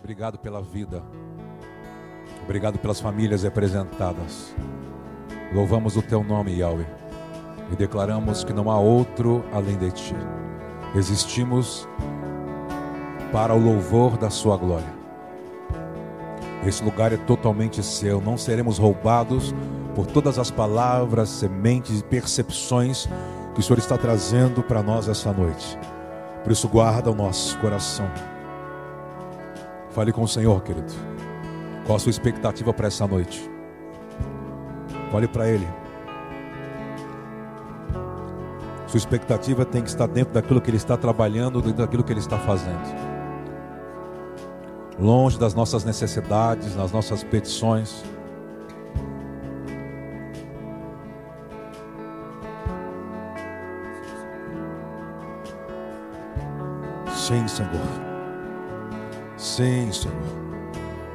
Obrigado pela vida. Obrigado pelas famílias representadas. Louvamos o teu nome, Yahweh, e declaramos que não há outro além de ti. Existimos para o louvor da sua glória. Esse lugar é totalmente seu, não seremos roubados por todas as palavras, sementes e percepções que o Senhor está trazendo para nós essa noite. Por isso, guarda o nosso coração. Fale com o Senhor, querido. Qual a sua expectativa para essa noite? Fale para Ele. Sua expectativa tem que estar dentro daquilo que Ele está trabalhando, dentro daquilo que Ele está fazendo. Longe das nossas necessidades, das nossas petições. Sim, Senhor. Sim, Senhor.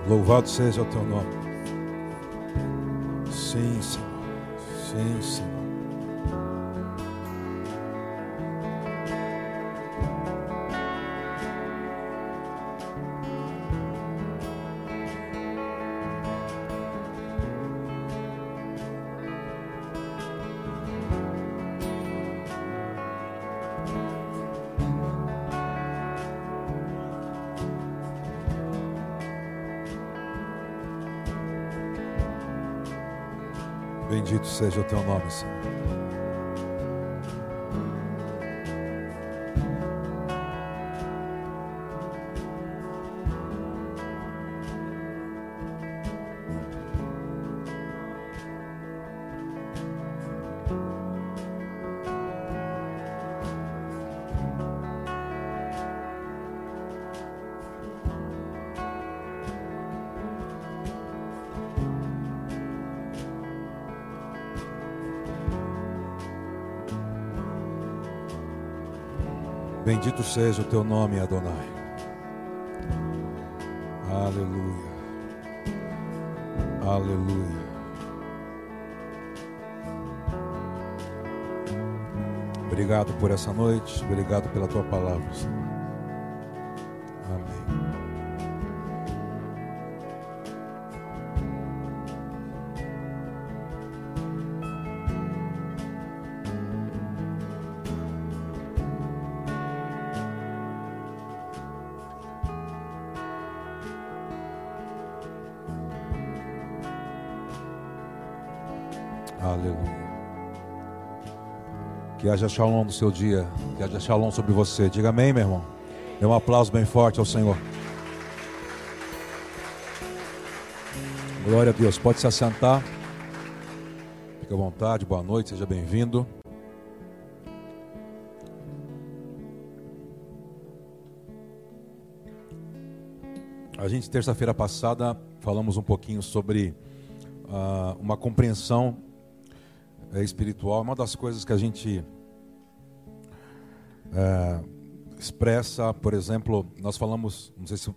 Louvado seja o teu nome. Sim, Senhor. Sim, Senhor. Seja o teu nome, Senhor. Bendito seja o teu nome, Adonai. Aleluia. Aleluia. Obrigado por essa noite, obrigado pela tua palavra, Senhor. Amém. Que haja shalom no seu dia. Que haja shalom sobre você. Diga amém, meu irmão. Dê um aplauso bem forte ao Senhor. Glória a Deus. Pode se assentar. Fique à vontade. Boa noite. Seja bem-vindo. A gente, terça-feira passada, falamos um pouquinho sobre ah, uma compreensão é, espiritual. Uma das coisas que a gente é, expressa, por exemplo, nós falamos, não sei se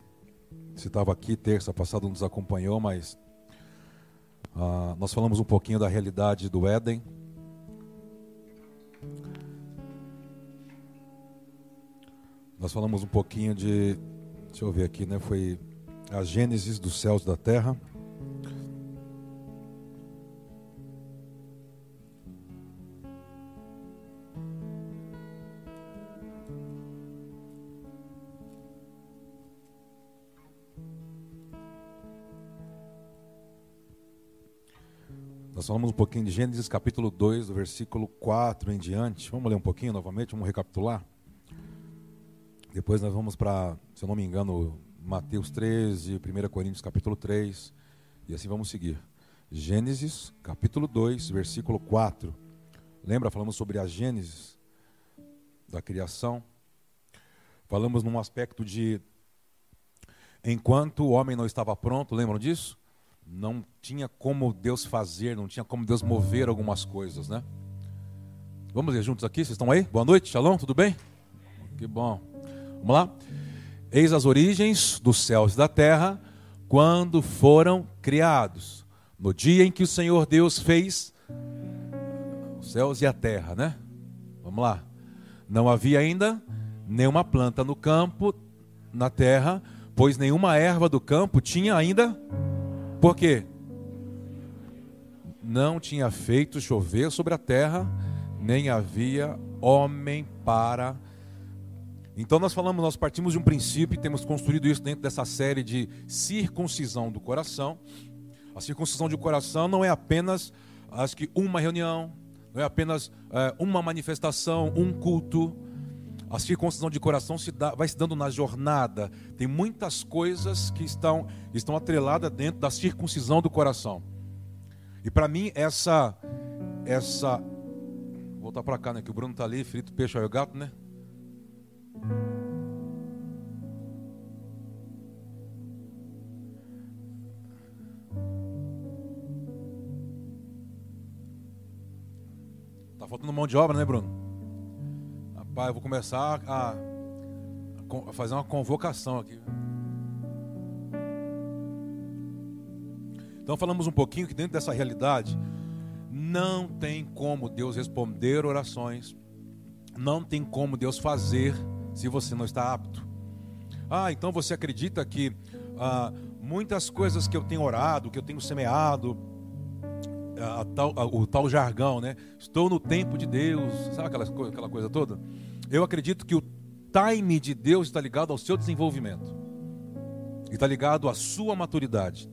estava aqui terça passada, nos acompanhou, mas ah, nós falamos um pouquinho da realidade do Éden. Nós falamos um pouquinho de, deixa eu ver aqui, né? Foi a Gênesis dos céus e da terra. Nós falamos um pouquinho de Gênesis capítulo 2, do versículo 4 em diante. Vamos ler um pouquinho novamente, vamos recapitular. Depois nós vamos para, se eu não me engano, Mateus 13, 1 Coríntios capítulo 3, e assim vamos seguir. Gênesis capítulo 2, versículo 4. Lembra, falamos sobre a Gênesis da criação. Falamos num aspecto de enquanto o homem não estava pronto, lembram disso? Não tinha como Deus fazer, não tinha como Deus mover algumas coisas, né? Vamos ler juntos aqui, vocês estão aí? Boa noite, shalom, tudo bem? Que bom. Vamos lá? Eis as origens dos céus e da terra, quando foram criados, no dia em que o Senhor Deus fez os céus e a terra, né? Vamos lá. Não havia ainda nenhuma planta no campo, na terra, pois nenhuma erva do campo tinha ainda. Por quê? Não tinha feito chover sobre a terra, nem havia homem para. Então nós falamos, nós partimos de um princípio e temos construído isso dentro dessa série de circuncisão do coração. A circuncisão do coração não é apenas, acho que uma reunião, não é apenas é, uma manifestação, um culto. A circuncisão de coração se dá, vai se dando na jornada. Tem muitas coisas que estão, estão atreladas dentro da circuncisão do coração. E para mim, essa. essa Vou voltar para cá, né? Que o Bruno está ali, frito peixe ao gato, né? Tá faltando mão de obra, né, Bruno? Rapaz, eu vou começar a, a fazer uma convocação aqui. Então falamos um pouquinho que dentro dessa realidade não tem como Deus responder orações, não tem como Deus fazer se você não está apto. Ah, então você acredita que ah, muitas coisas que eu tenho orado, que eu tenho semeado, a, tal, a, o tal jargão, né? Estou no tempo de Deus, sabe aquela, aquela coisa toda? Eu acredito que o time de Deus está ligado ao seu desenvolvimento, está ligado à sua maturidade.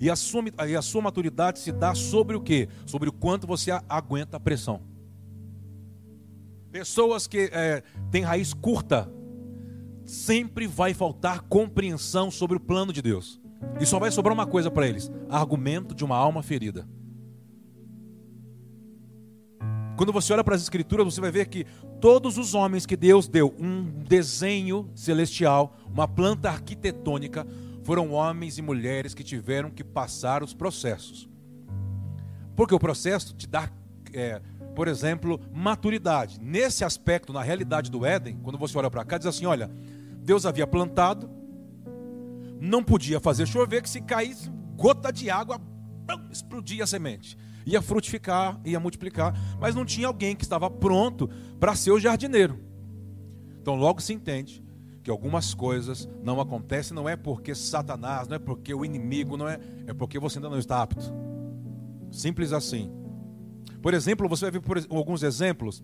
E a sua, e a sua maturidade se dá sobre o que? Sobre o quanto você aguenta a pressão. Pessoas que é, têm raiz curta, sempre vai faltar compreensão sobre o plano de Deus. E só vai sobrar uma coisa para eles: argumento de uma alma ferida. Quando você olha para as Escrituras, você vai ver que todos os homens que Deus deu um desenho celestial, uma planta arquitetônica, foram homens e mulheres que tiveram que passar os processos. Porque o processo te dá, é, por exemplo, maturidade. Nesse aspecto, na realidade do Éden, quando você olha para cá, diz assim: olha, Deus havia plantado, não podia fazer chover, que se caísse gota de água, explodia a semente ia frutificar, ia multiplicar, mas não tinha alguém que estava pronto para ser o jardineiro. Então logo se entende que algumas coisas não acontecem não é porque Satanás, não é porque o inimigo, não é, é porque você ainda não está apto. Simples assim. Por exemplo, você vai ver por alguns exemplos.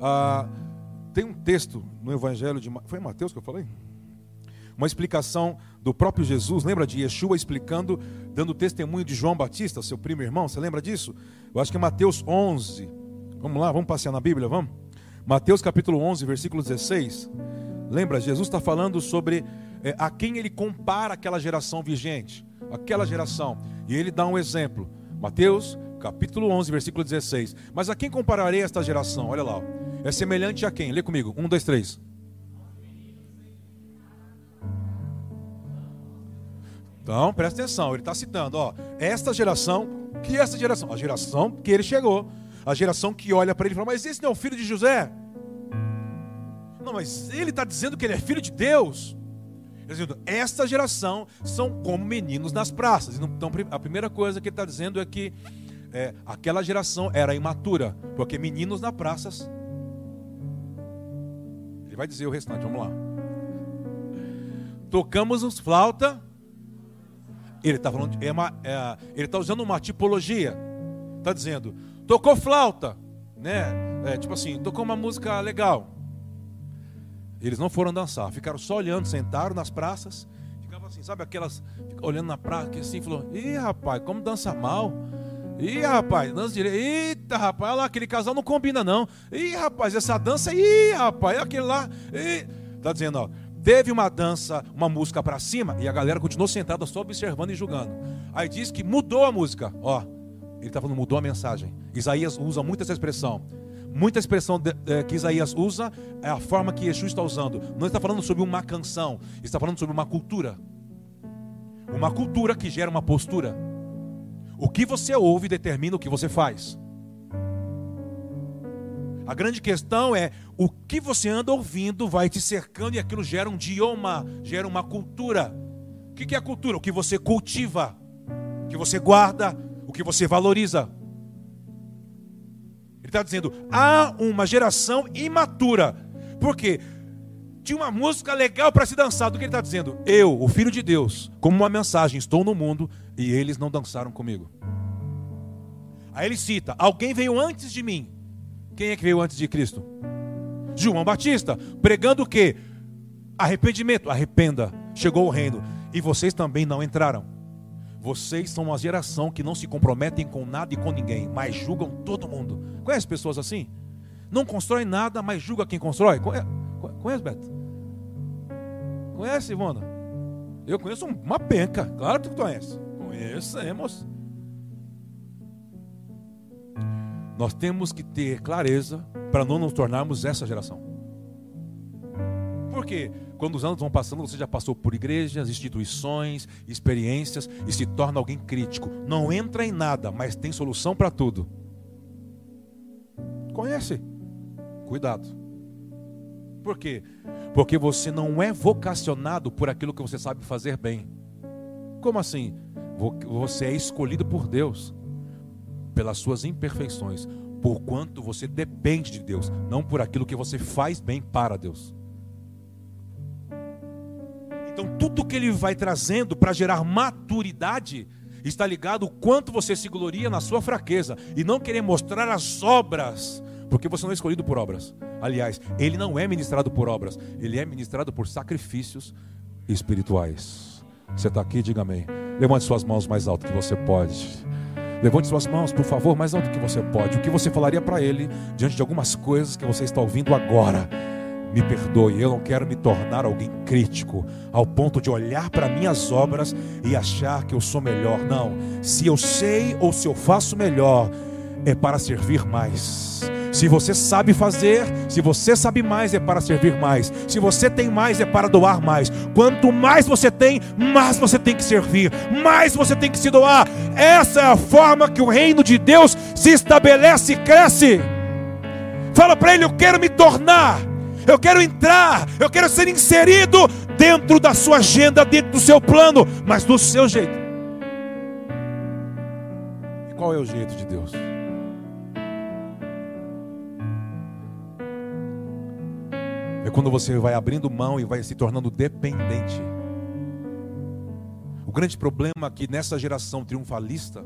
Ah, tem um texto no Evangelho de foi Mateus que eu falei? Uma explicação do próprio Jesus, lembra de Yeshua explicando, dando testemunho de João Batista, seu primo irmão, você lembra disso? Eu acho que é Mateus 11. Vamos lá, vamos passear na Bíblia, vamos? Mateus capítulo 11, versículo 16. Lembra, Jesus está falando sobre é, a quem ele compara aquela geração vigente, aquela geração, e ele dá um exemplo. Mateus capítulo 11, versículo 16. Mas a quem compararei esta geração? Olha lá, é semelhante a quem? Lê comigo, um, dois, três. Então, presta atenção, ele está citando, ó, esta geração, que é essa geração? A geração que ele chegou, a geração que olha para ele e fala, mas esse não é o filho de José? Não, mas ele está dizendo que ele é filho de Deus. Dizendo, esta geração são como meninos nas praças. Então, a primeira coisa que ele está dizendo é que é, aquela geração era imatura, porque meninos nas praças. Ele vai dizer o restante, vamos lá. Tocamos os flauta ele está falando, é uma, é, ele está usando uma tipologia. Está dizendo, tocou flauta, né? É, tipo assim, tocou uma música legal. Eles não foram dançar, ficaram só olhando, sentaram nas praças, ficavam assim, sabe aquelas, olhando na praça, que assim, falou, ih rapaz, como dança mal. Ih, rapaz, dança direito. Eita, rapaz, olha lá, aquele casal não combina, não. Ih, rapaz, essa dança, ih, rapaz, aquele lá. Ih. Tá dizendo, ó, Teve uma dança, uma música para cima e a galera continuou sentada só observando e julgando. Aí diz que mudou a música. Ó, ele está falando mudou a mensagem. Isaías usa muito essa expressão. Muita expressão de, de, que Isaías usa é a forma que Yeshua está usando. Não está falando sobre uma canção, está falando sobre uma cultura. Uma cultura que gera uma postura. O que você ouve determina o que você faz. A grande questão é o que você anda ouvindo vai te cercando e aquilo gera um idioma, gera uma cultura. O que é cultura? O que você cultiva, o que você guarda, o que você valoriza. Ele está dizendo: há uma geração imatura. Por quê? tinha uma música legal para se dançar. Do que ele está dizendo? Eu, o Filho de Deus, como uma mensagem, estou no mundo e eles não dançaram comigo. Aí ele cita: Alguém veio antes de mim. Quem é que veio antes de Cristo? João Batista, pregando o quê? Arrependimento, arrependa, chegou o reino. E vocês também não entraram. Vocês são uma geração que não se comprometem com nada e com ninguém, mas julgam todo mundo. Conhece pessoas assim? Não constrói nada, mas julga quem constrói. Conhece, Beto? Conhece, Ivona? Eu conheço uma penca. Claro que tu conhece. Conhecemos. Nós temos que ter clareza para não nos tornarmos essa geração. Por quê? Quando os anos vão passando, você já passou por igrejas, instituições, experiências e se torna alguém crítico. Não entra em nada, mas tem solução para tudo. Conhece? Cuidado. Por quê? Porque você não é vocacionado por aquilo que você sabe fazer bem. Como assim? Você é escolhido por Deus pelas suas imperfeições, por quanto você depende de Deus, não por aquilo que você faz bem para Deus. Então, tudo que ele vai trazendo para gerar maturidade está ligado o quanto você se gloria na sua fraqueza e não querer mostrar as obras, porque você não é escolhido por obras. Aliás, ele não é ministrado por obras, ele é ministrado por sacrifícios espirituais. Você está aqui, diga amém. Levante suas mãos mais alto que você pode. Levante suas mãos, por favor, mais alto que você pode. O que você falaria para ele diante de algumas coisas que você está ouvindo agora? me perdoe, eu não quero me tornar alguém crítico, ao ponto de olhar para minhas obras e achar que eu sou melhor. Não, se eu sei ou se eu faço melhor, é para servir mais. Se você sabe fazer, se você sabe mais, é para servir mais. Se você tem mais, é para doar mais. Quanto mais você tem, mais você tem que servir, mais você tem que se doar. Essa é a forma que o reino de Deus se estabelece e cresce. Fala para ele: Eu quero me tornar eu quero entrar, eu quero ser inserido dentro da sua agenda, dentro do seu plano, mas do seu jeito. E qual é o jeito de Deus? É quando você vai abrindo mão e vai se tornando dependente. O grande problema é que nessa geração triunfalista,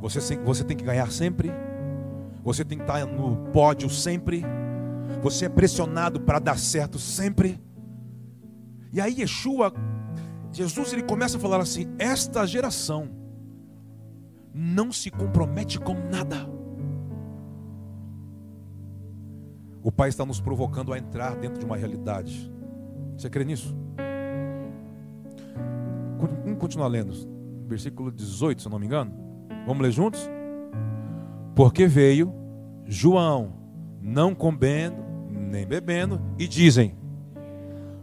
você, você tem que ganhar sempre, você tem que estar no pódio sempre, você é pressionado para dar certo sempre. E aí Yeshua, Jesus ele começa a falar assim: esta geração não se compromete com nada. O Pai está nos provocando a entrar dentro de uma realidade. Você crê nisso? Vamos continuar lendo. Versículo 18, se eu não me engano. Vamos ler juntos? Porque veio João, não comendo, nem bebendo, e dizem: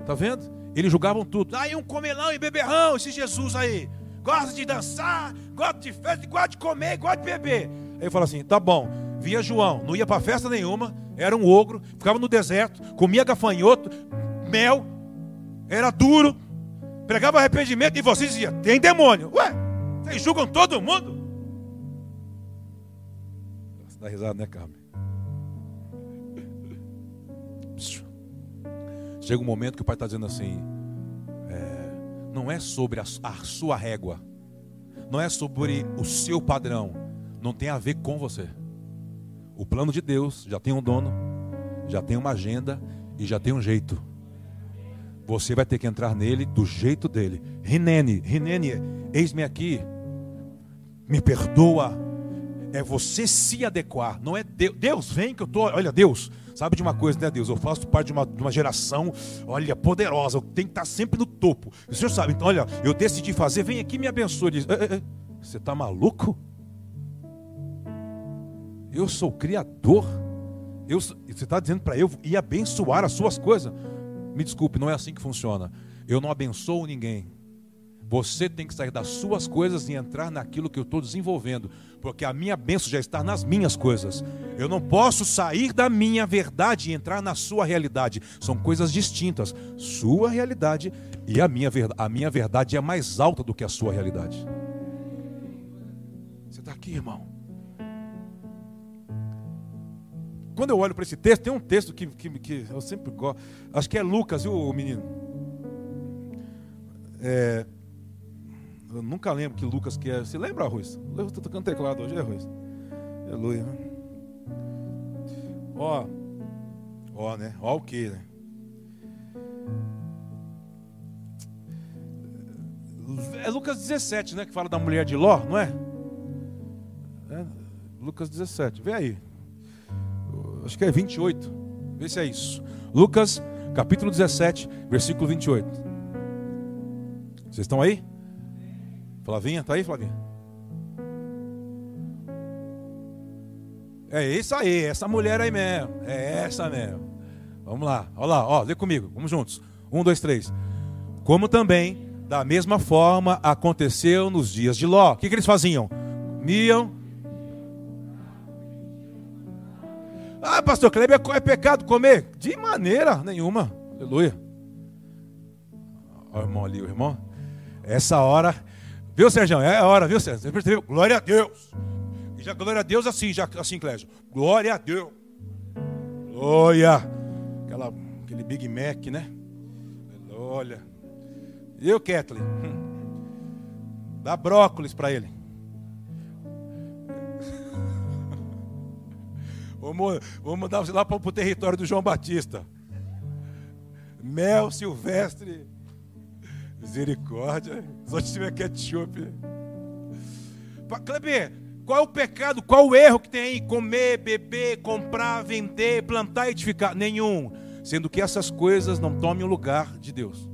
Tá vendo? Eles julgavam tudo. Aí um comelão e beberrão, esse Jesus aí. Gosta de dançar, gosta de festa, gosta de comer, gosta de beber. Aí eu falo assim: tá bom. Via João, não ia para festa nenhuma, era um ogro, ficava no deserto, comia gafanhoto, mel, era duro, pregava arrependimento e vocês diziam: tem demônio. Ué, vocês julgam todo mundo? Você dá risada, né, Carmen? Chega um momento que o pai está dizendo assim: é, não é sobre a, a sua régua, não é sobre o seu padrão, não tem a ver com você. O plano de Deus já tem um dono, já tem uma agenda e já tem um jeito. Você vai ter que entrar nele do jeito dele. Rinene, Rinene, eis-me aqui. Me perdoa. É você se adequar. Não é Deus. Deus, vem que eu tô. Olha, Deus, Sabe de uma coisa, né, Deus? Eu faço parte de uma, de uma geração, olha, poderosa. Eu tenho que estar sempre no topo. O Senhor sabe, então, olha, eu decidi fazer, vem aqui e me abençoe. Diz, você está maluco? Eu sou Criador. Eu, você está dizendo para eu ir abençoar as suas coisas? Me desculpe, não é assim que funciona. Eu não abençoo ninguém. Você tem que sair das suas coisas e entrar naquilo que eu estou desenvolvendo, porque a minha bênção já está nas minhas coisas. Eu não posso sair da minha verdade e entrar na sua realidade. São coisas distintas. Sua realidade e a minha verdade. A minha verdade é mais alta do que a sua realidade. Você está aqui, irmão? Quando eu olho para esse texto, tem um texto que, que, que, eu sempre gosto. Acho que é Lucas, viu, menino? É, eu nunca lembro que Lucas que é. Você lembra, Ruiz? Eu estou tocando teclado hoje, é, Ruiz? Aleluia. Ó, ó, né? Ó o que, né? É Lucas 17, né? Que fala da mulher de Ló, não é? é Lucas 17, vê aí. Acho que é 28. Vê se é isso. Lucas, capítulo 17, versículo 28. Vocês estão aí? Flavinha, tá aí, Flavinha? É isso aí, essa mulher aí mesmo. É essa mesmo. Vamos lá, olha lá, ó, lê comigo, vamos juntos. Um, dois, três. Como também, da mesma forma, aconteceu nos dias de Ló. O que, que eles faziam? Comiam. Ah, pastor Kleber, é pecado comer? De maneira nenhuma. Aleluia. Olha o irmão ali, o irmão. Essa hora, viu, Sérgio? É a hora, viu, Sérgio? Você percebeu? Glória a Deus. E já glória a Deus assim, já assim, Clésio. Glória a Deus. Glória. Aquela, aquele Big Mac, né? Olha. Eu, Kathleen? Hum. Dá brócolis para ele. Vamos, vamos mandar você lá para o território do João Batista. Mel silvestre. Misericórdia. Só se tiver ketchup. Kleber, qual é o pecado, qual o erro que tem aí? Comer, beber, comprar, vender, plantar, edificar? Nenhum. Sendo que essas coisas não tomem o lugar de Deus.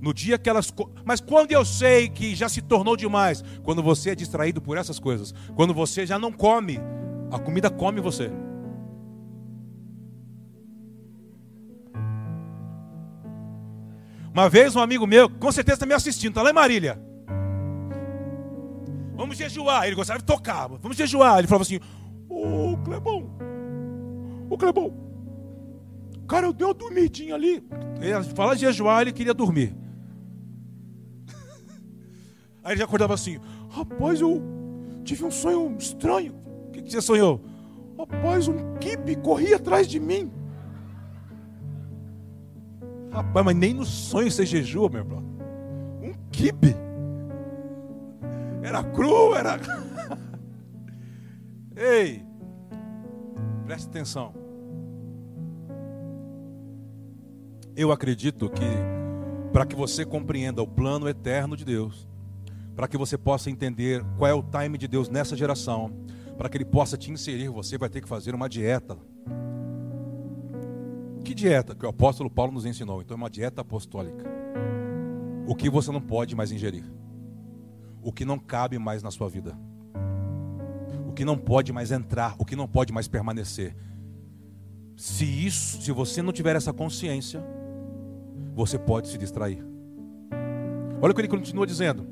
No dia que elas. Mas quando eu sei que já se tornou demais? Quando você é distraído por essas coisas. Quando você já não come. A comida come você. Uma vez um amigo meu, com certeza está me assistindo, está lá em Marília. Vamos jejuar. Ele gostava de tocar. Vamos jejuar. Ele falava assim: Ô Clebão, ô Clebão, cara, eu dei uma dormidinha ali. Ele fala de jejuar, ele queria dormir. Aí ele já acordava assim: Rapaz, eu tive um sonho estranho. Você sonhou? Rapaz, um kibe corria atrás de mim. Rapaz, mas nem no sonho você jejua, meu irmão. Um kibe. Era cru, era. Ei, preste atenção. Eu acredito que, para que você compreenda o plano eterno de Deus, para que você possa entender qual é o time de Deus nessa geração, para que Ele possa te inserir, você vai ter que fazer uma dieta. Que dieta que o apóstolo Paulo nos ensinou? Então, é uma dieta apostólica. O que você não pode mais ingerir o que não cabe mais na sua vida, o que não pode mais entrar, o que não pode mais permanecer. Se isso, se você não tiver essa consciência, você pode se distrair. Olha o que ele continua dizendo.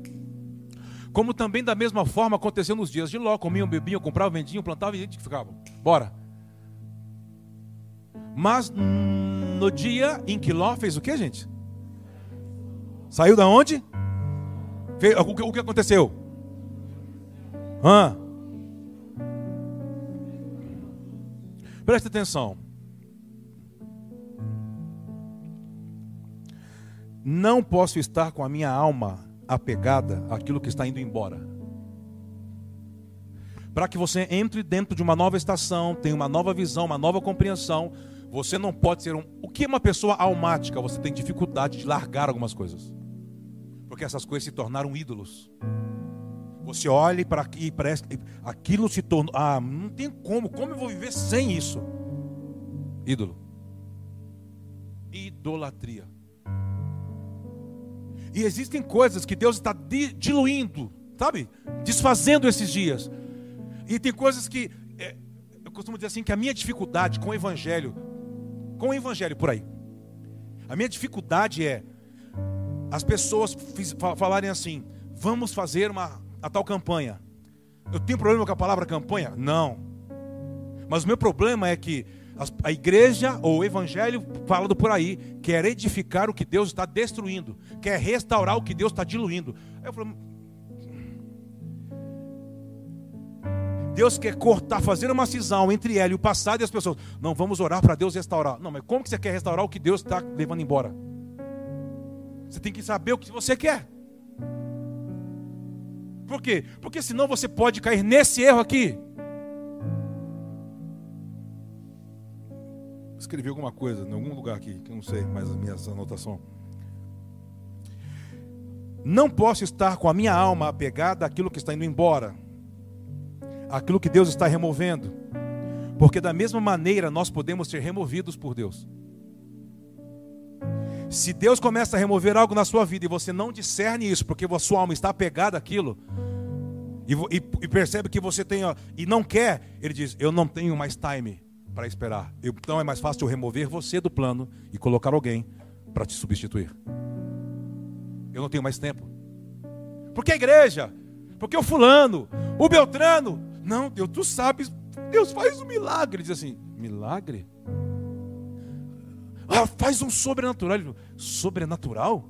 Como também da mesma forma aconteceu nos dias de Ló, comiam, bebiam, compravam, vendiam, plantavam e ficavam. Bora. Mas no dia em que Ló fez o que, gente? Saiu da onde? O que aconteceu? Hã? Preste atenção. Não posso estar com a minha alma apegada àquilo que está indo embora. Para que você entre dentro de uma nova estação, tenha uma nova visão, uma nova compreensão, você não pode ser um. O que é uma pessoa almática? Você tem dificuldade de largar algumas coisas porque essas coisas se tornaram ídolos. Você olha para aqui e parece aquilo se tornou. Ah, não tem como, como eu vou viver sem isso? Ídolo. Idolatria. E existem coisas que Deus está diluindo, sabe? Desfazendo esses dias. E tem coisas que. É, eu costumo dizer assim: que a minha dificuldade com o Evangelho, com o Evangelho por aí, a minha dificuldade é as pessoas falarem assim: vamos fazer uma a tal campanha. Eu tenho problema com a palavra campanha? Não. Mas o meu problema é que a igreja ou o evangelho falado por aí quer edificar o que Deus está destruindo, quer restaurar o que Deus está diluindo. Eu falo, Deus quer cortar, fazer uma cisão entre ela e o passado e as pessoas. Não, vamos orar para Deus restaurar. Não, mas como que você quer restaurar o que Deus está levando embora? Você tem que saber o que você quer. Por quê? Porque senão você pode cair nesse erro aqui. Escrevi alguma coisa em algum lugar aqui, que eu não sei, mas a minha anotação. Não posso estar com a minha alma apegada àquilo que está indo embora, àquilo que Deus está removendo, porque da mesma maneira nós podemos ser removidos por Deus. Se Deus começa a remover algo na sua vida e você não discerne isso, porque a sua alma está apegada àquilo, e, e, e percebe que você tem, ó, e não quer, ele diz: Eu não tenho mais time para esperar. Então é mais fácil eu remover você do plano e colocar alguém para te substituir. Eu não tenho mais tempo. Porque a igreja, porque o fulano, o Beltrano, não, Deus, tu sabes, Deus faz um milagre. Diz assim: milagre? Ah, faz um sobrenatural. Sobrenatural?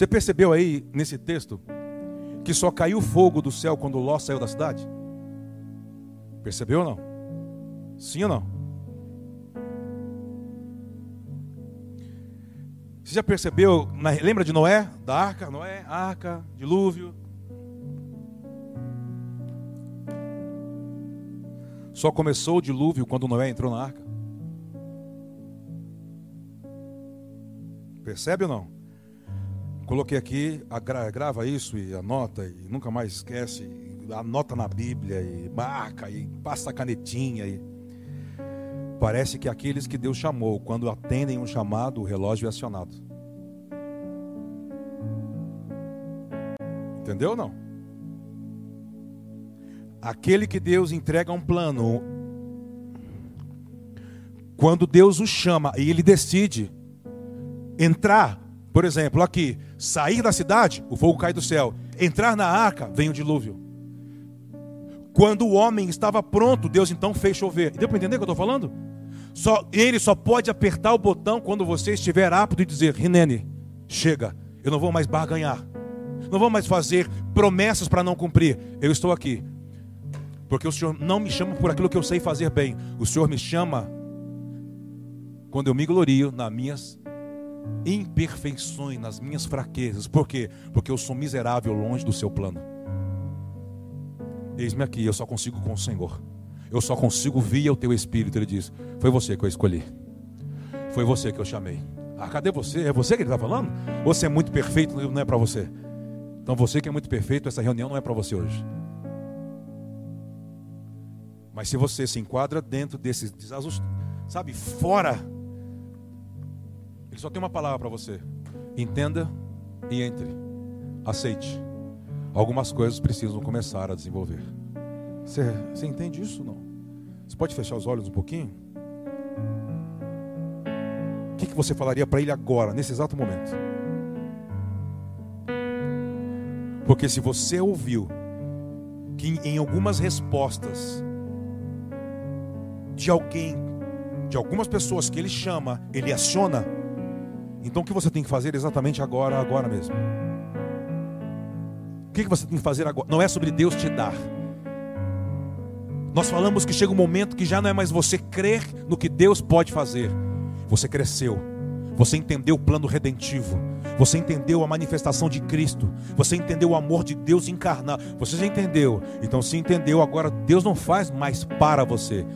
Você percebeu aí nesse texto que só caiu fogo do céu quando Ló saiu da cidade? Percebeu ou não? Sim ou não? Você já percebeu? Lembra de Noé? Da arca? Noé, arca, dilúvio. Só começou o dilúvio quando Noé entrou na arca. Percebe ou não? Coloquei aqui, grava isso e anota e nunca mais esquece. Anota na Bíblia e marca e passa a canetinha. E... Parece que aqueles que Deus chamou, quando atendem um chamado, o relógio é acionado. Entendeu ou não? Aquele que Deus entrega um plano, quando Deus o chama e ele decide entrar, por exemplo, aqui, sair da cidade, o fogo cai do céu, entrar na arca, vem o dilúvio. Quando o homem estava pronto, Deus então fez chover. Deu para entender o que eu estou falando? Só, ele só pode apertar o botão quando você estiver apto e dizer: Rinene, chega, eu não vou mais barganhar, não vou mais fazer promessas para não cumprir. Eu estou aqui, porque o Senhor não me chama por aquilo que eu sei fazer bem. O Senhor me chama quando eu me glorio nas minhas imperfeições, nas minhas fraquezas. Por quê? Porque eu sou miserável longe do seu plano. Eis-me aqui, eu só consigo com o Senhor. Eu só consigo via o teu espírito. Ele diz: Foi você que eu escolhi. Foi você que eu chamei. Ah, cadê você? É você que ele está falando? Você é muito perfeito, não é para você. Então você que é muito perfeito, essa reunião não é para você hoje. Mas se você se enquadra dentro desses sabe, fora, ele só tem uma palavra para você: entenda e entre, aceite. Algumas coisas precisam começar a desenvolver. Você, você entende isso não? Você pode fechar os olhos um pouquinho? O que, que você falaria para ele agora, nesse exato momento? Porque se você ouviu que em algumas respostas de alguém, de algumas pessoas que ele chama, ele aciona. Então o que você tem que fazer exatamente agora, agora mesmo? O que você tem que fazer agora? Não é sobre Deus te dar. Nós falamos que chega um momento que já não é mais você crer no que Deus pode fazer. Você cresceu. Você entendeu o plano redentivo. Você entendeu a manifestação de Cristo. Você entendeu o amor de Deus encarnado. Você já entendeu. Então, se entendeu, agora Deus não faz mais para você.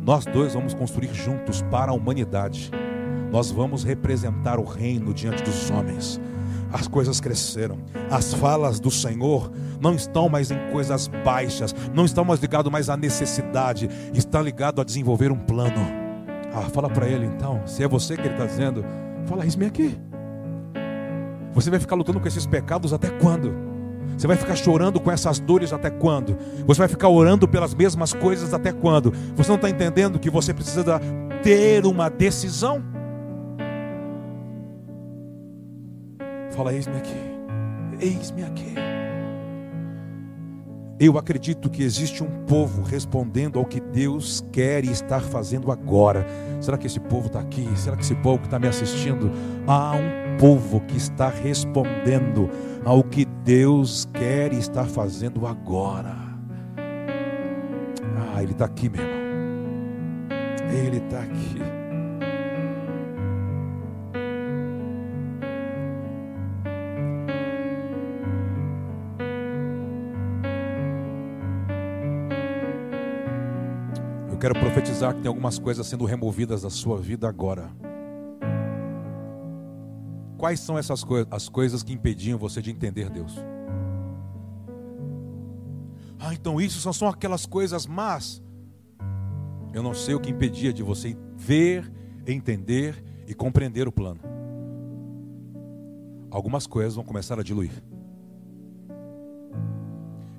Nós dois vamos construir juntos para a humanidade. Nós vamos representar o reino diante dos homens. As coisas cresceram. As falas do Senhor não estão mais em coisas baixas, não estão mais ligados mais à necessidade, está ligado a desenvolver um plano. Ah, fala para ele então, se é você que ele está dizendo, fala, isso me aqui. Você vai ficar lutando com esses pecados até quando? Você vai ficar chorando com essas dores até quando? Você vai ficar orando pelas mesmas coisas até quando? Você não está entendendo que você precisa ter uma decisão? Fala, eis-me aqui. Eis-me aqui. Eu acredito que existe um povo respondendo ao que Deus quer e está fazendo agora. Será que esse povo está aqui? Será que esse povo que está me assistindo? Há um povo que está respondendo ao que Deus quer e está fazendo agora. Ah, Ele está aqui, meu irmão. Ele está aqui. Quero profetizar que tem algumas coisas sendo removidas da sua vida agora. Quais são essas coisas, as coisas que impediam você de entender Deus? Ah, então isso só são aquelas coisas más. Eu não sei o que impedia de você ver, entender e compreender o plano. Algumas coisas vão começar a diluir.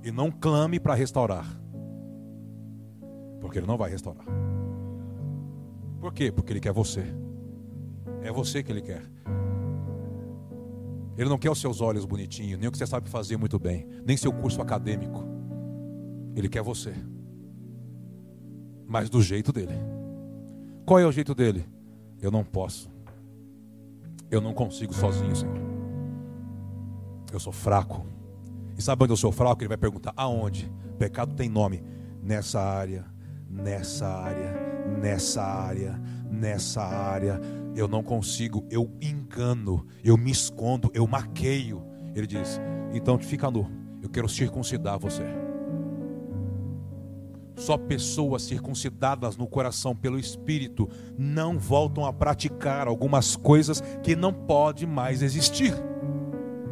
E não clame para restaurar. Porque Ele não vai restaurar. Por quê? Porque Ele quer você. É você que Ele quer. Ele não quer os seus olhos bonitinhos, nem o que você sabe fazer muito bem, nem seu curso acadêmico. Ele quer você. Mas do jeito dele. Qual é o jeito dele? Eu não posso. Eu não consigo sozinho, Senhor. Eu sou fraco. E sabe onde eu sou fraco? Ele vai perguntar: aonde? pecado tem nome. Nessa área, nessa área, nessa área, nessa área. Eu não consigo, eu engano, eu me escondo, eu maqueio. Ele diz: então fica nu, eu quero circuncidar você. Só pessoas circuncidadas no coração pelo Espírito não voltam a praticar algumas coisas que não pode mais existir.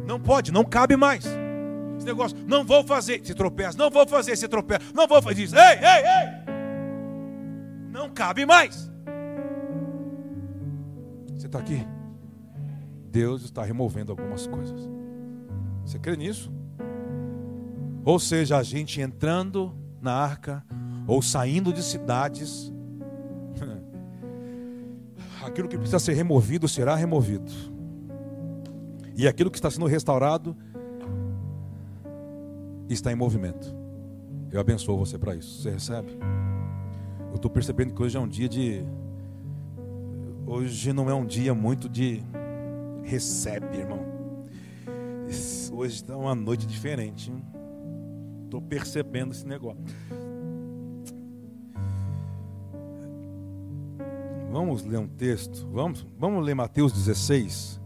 Não pode, não cabe mais. Esse negócio, não vou fazer, se tropeça, não vou fazer, se tropeça, não vou fazer, diz, ei, ei, ei, cabe mais. Você está aqui? Deus está removendo algumas coisas. Você crê nisso? Ou seja, a gente entrando na arca ou saindo de cidades, aquilo que precisa ser removido será removido. E aquilo que está sendo restaurado está em movimento. Eu abençoo você para isso. Você recebe? Eu estou percebendo que hoje é um dia de. Hoje não é um dia muito de recebe, irmão. Hoje está uma noite diferente. Estou percebendo esse negócio. Vamos ler um texto. Vamos, vamos ler Mateus 16,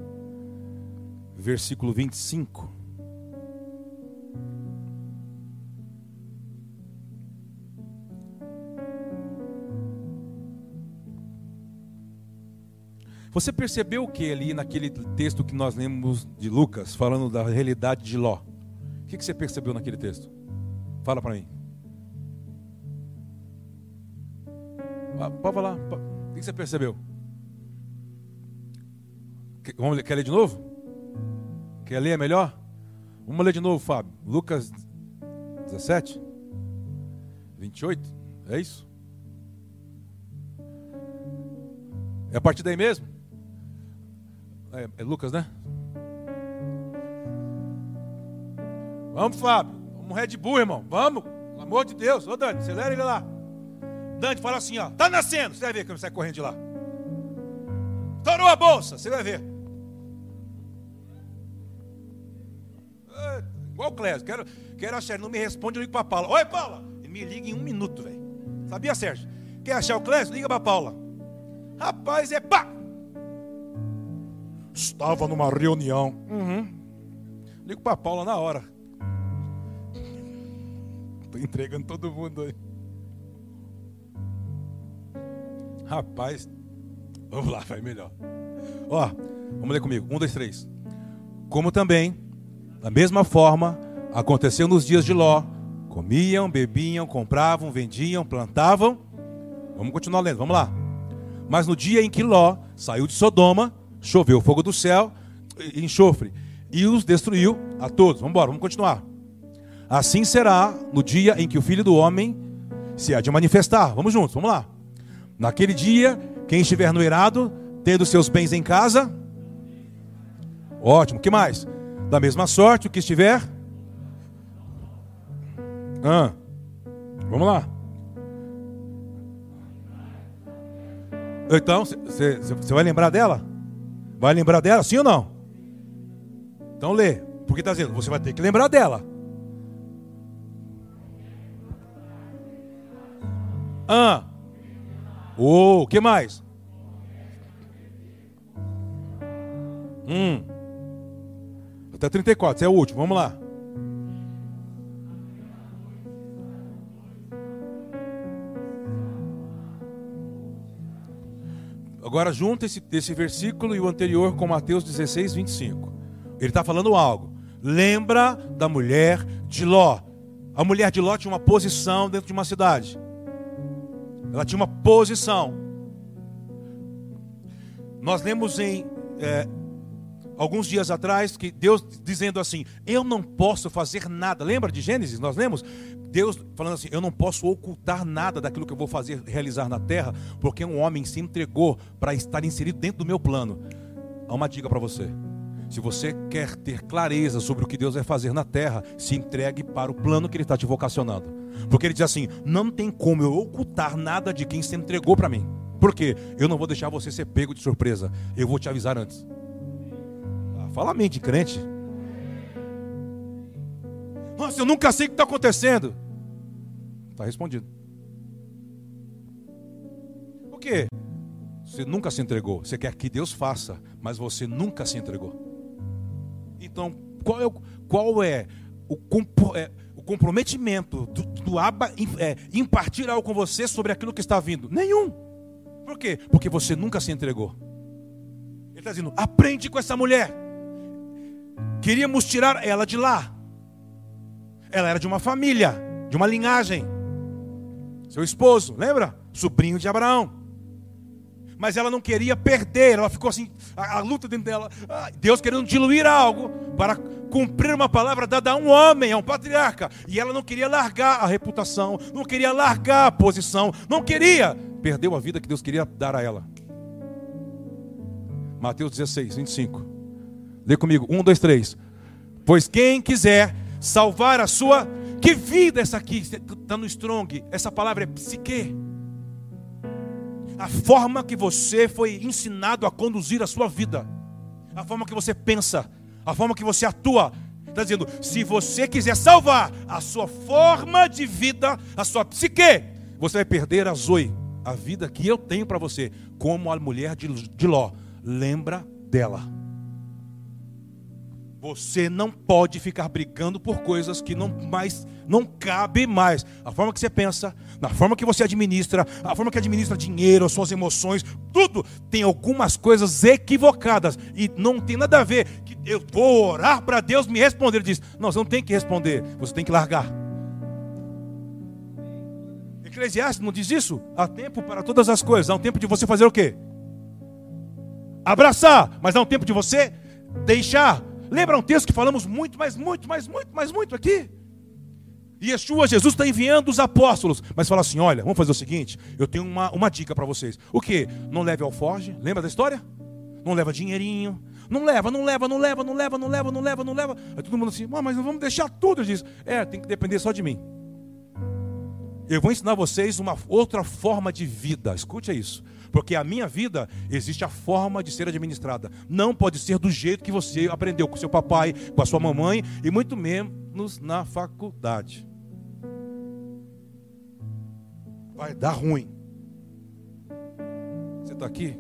versículo 25. Você percebeu o que ali naquele texto que nós lemos de Lucas, falando da realidade de Ló? O que você percebeu naquele texto? Fala para mim. Ah, pode falar. O que você percebeu? Vamos quer ler de novo? Quer ler melhor? Vamos ler de novo, Fábio. Lucas 17, 28. É isso? É a partir daí mesmo? É, é Lucas, né? Vamos, Fábio. Vamos Red Bull, irmão. Vamos. Pelo amor de Deus. Ô, Dani, acelera ele lá. Dani, fala assim, ó. Tá nascendo. Você vai ver ele sai correndo de lá. Estourou a bolsa. Você vai ver. Igual o Clésio. Quero, quero a Sérgio. Não me responde, eu ligo pra Paula. Oi, Paula. Ele me liga em um minuto, velho. Sabia, Sérgio? Quer achar o Clésio? Liga pra Paula. Rapaz, é pá. Estava numa reunião. Uhum. Ligo para a Paula na hora. Estou entregando todo mundo aí. Rapaz, vamos lá, vai melhor. Ó, vamos ler comigo. Um, dois, três. Como também, da mesma forma, aconteceu nos dias de Ló. Comiam, bebiam, compravam, vendiam, plantavam. Vamos continuar lendo, vamos lá. Mas no dia em que Ló saiu de Sodoma, choveu fogo do céu, enxofre, e os destruiu a todos. Vamos embora, vamos continuar. Assim será no dia em que o filho do homem se há de manifestar. Vamos juntos, vamos lá. Naquele dia, quem estiver no irado, tendo seus bens em casa. Ótimo, que mais? Da mesma sorte, o que estiver. Ah, vamos lá. Então, você vai lembrar dela? Vai lembrar dela, sim ou não? Então lê. Porque está dizendo, você vai ter que lembrar dela. Ah. O oh, que mais? Hum. Até 34, esse é o último, vamos lá. Agora junta esse, esse versículo e o anterior com Mateus 16, 25. Ele está falando algo. Lembra da mulher de Ló. A mulher de Ló tinha uma posição dentro de uma cidade. Ela tinha uma posição. Nós lemos em é, alguns dias atrás que Deus dizendo assim: Eu não posso fazer nada. Lembra de Gênesis? Nós lemos Deus falando assim: Eu não posso ocultar nada daquilo que eu vou fazer, realizar na terra, porque um homem se entregou para estar inserido dentro do meu plano. Há uma dica para você. Se você quer ter clareza sobre o que Deus vai fazer na terra, se entregue para o plano que Ele está te vocacionando. Porque Ele diz assim: não tem como eu ocultar nada de quem se entregou para mim. Por quê? Eu não vou deixar você ser pego de surpresa. Eu vou te avisar antes. Ah, fala amém de crente. Nossa, eu nunca sei o que está acontecendo. Está respondido. Por quê? Você nunca se entregou. Você quer que Deus faça, mas você nunca se entregou. Então, qual é o, qual é o, é, o comprometimento do, do Abba é, algo com você sobre aquilo que está vindo? Nenhum. Por quê? Porque você nunca se entregou. Ele está dizendo: aprende com essa mulher. Queríamos tirar ela de lá. Ela era de uma família, de uma linhagem. Seu esposo, lembra? Sobrinho de Abraão. Mas ela não queria perder, ela ficou assim, a, a luta dentro dela. Deus querendo diluir algo para cumprir uma palavra dada a um homem, a um patriarca. E ela não queria largar a reputação, não queria largar a posição, não queria. Perdeu a vida que Deus queria dar a ela. Mateus 16, 25. Lê comigo, um, dois, três. Pois quem quiser salvar a sua. Que vida essa aqui? Está no strong. Essa palavra é psique. A forma que você foi ensinado a conduzir a sua vida. A forma que você pensa. A forma que você atua. Está dizendo: se você quiser salvar a sua forma de vida, a sua psique, você vai perder a Zoe, a vida que eu tenho para você, como a mulher de, de Ló. Lembra dela. Você não pode ficar brigando por coisas que não mais não cabe mais. A forma que você pensa, na forma que você administra, a forma que administra dinheiro, as suas emoções, tudo tem algumas coisas equivocadas e não tem nada a ver que eu vou orar para Deus me responder. Ele diz: "Não, você não tem que responder, você tem que largar". Eclesiastes não diz isso? Há tempo para todas as coisas, há um tempo de você fazer o quê? Abraçar, mas há um tempo de você deixar Lembra um texto que falamos muito, mas muito, mas muito, mas muito aqui? Yeshua, Jesus está enviando os apóstolos, mas fala assim: olha, vamos fazer o seguinte, eu tenho uma, uma dica para vocês. O que? Não leve alforge, lembra da história? Não leva dinheirinho, não leva, não leva, não leva, não leva, não leva, não leva, não leva. Aí todo mundo assim, mas vamos deixar tudo. Diz, é, tem que depender só de mim. Eu vou ensinar vocês uma outra forma de vida. Escute isso. Porque a minha vida existe a forma de ser administrada. Não pode ser do jeito que você aprendeu com seu papai, com a sua mamãe e muito menos na faculdade. Vai dar ruim. Você está aqui?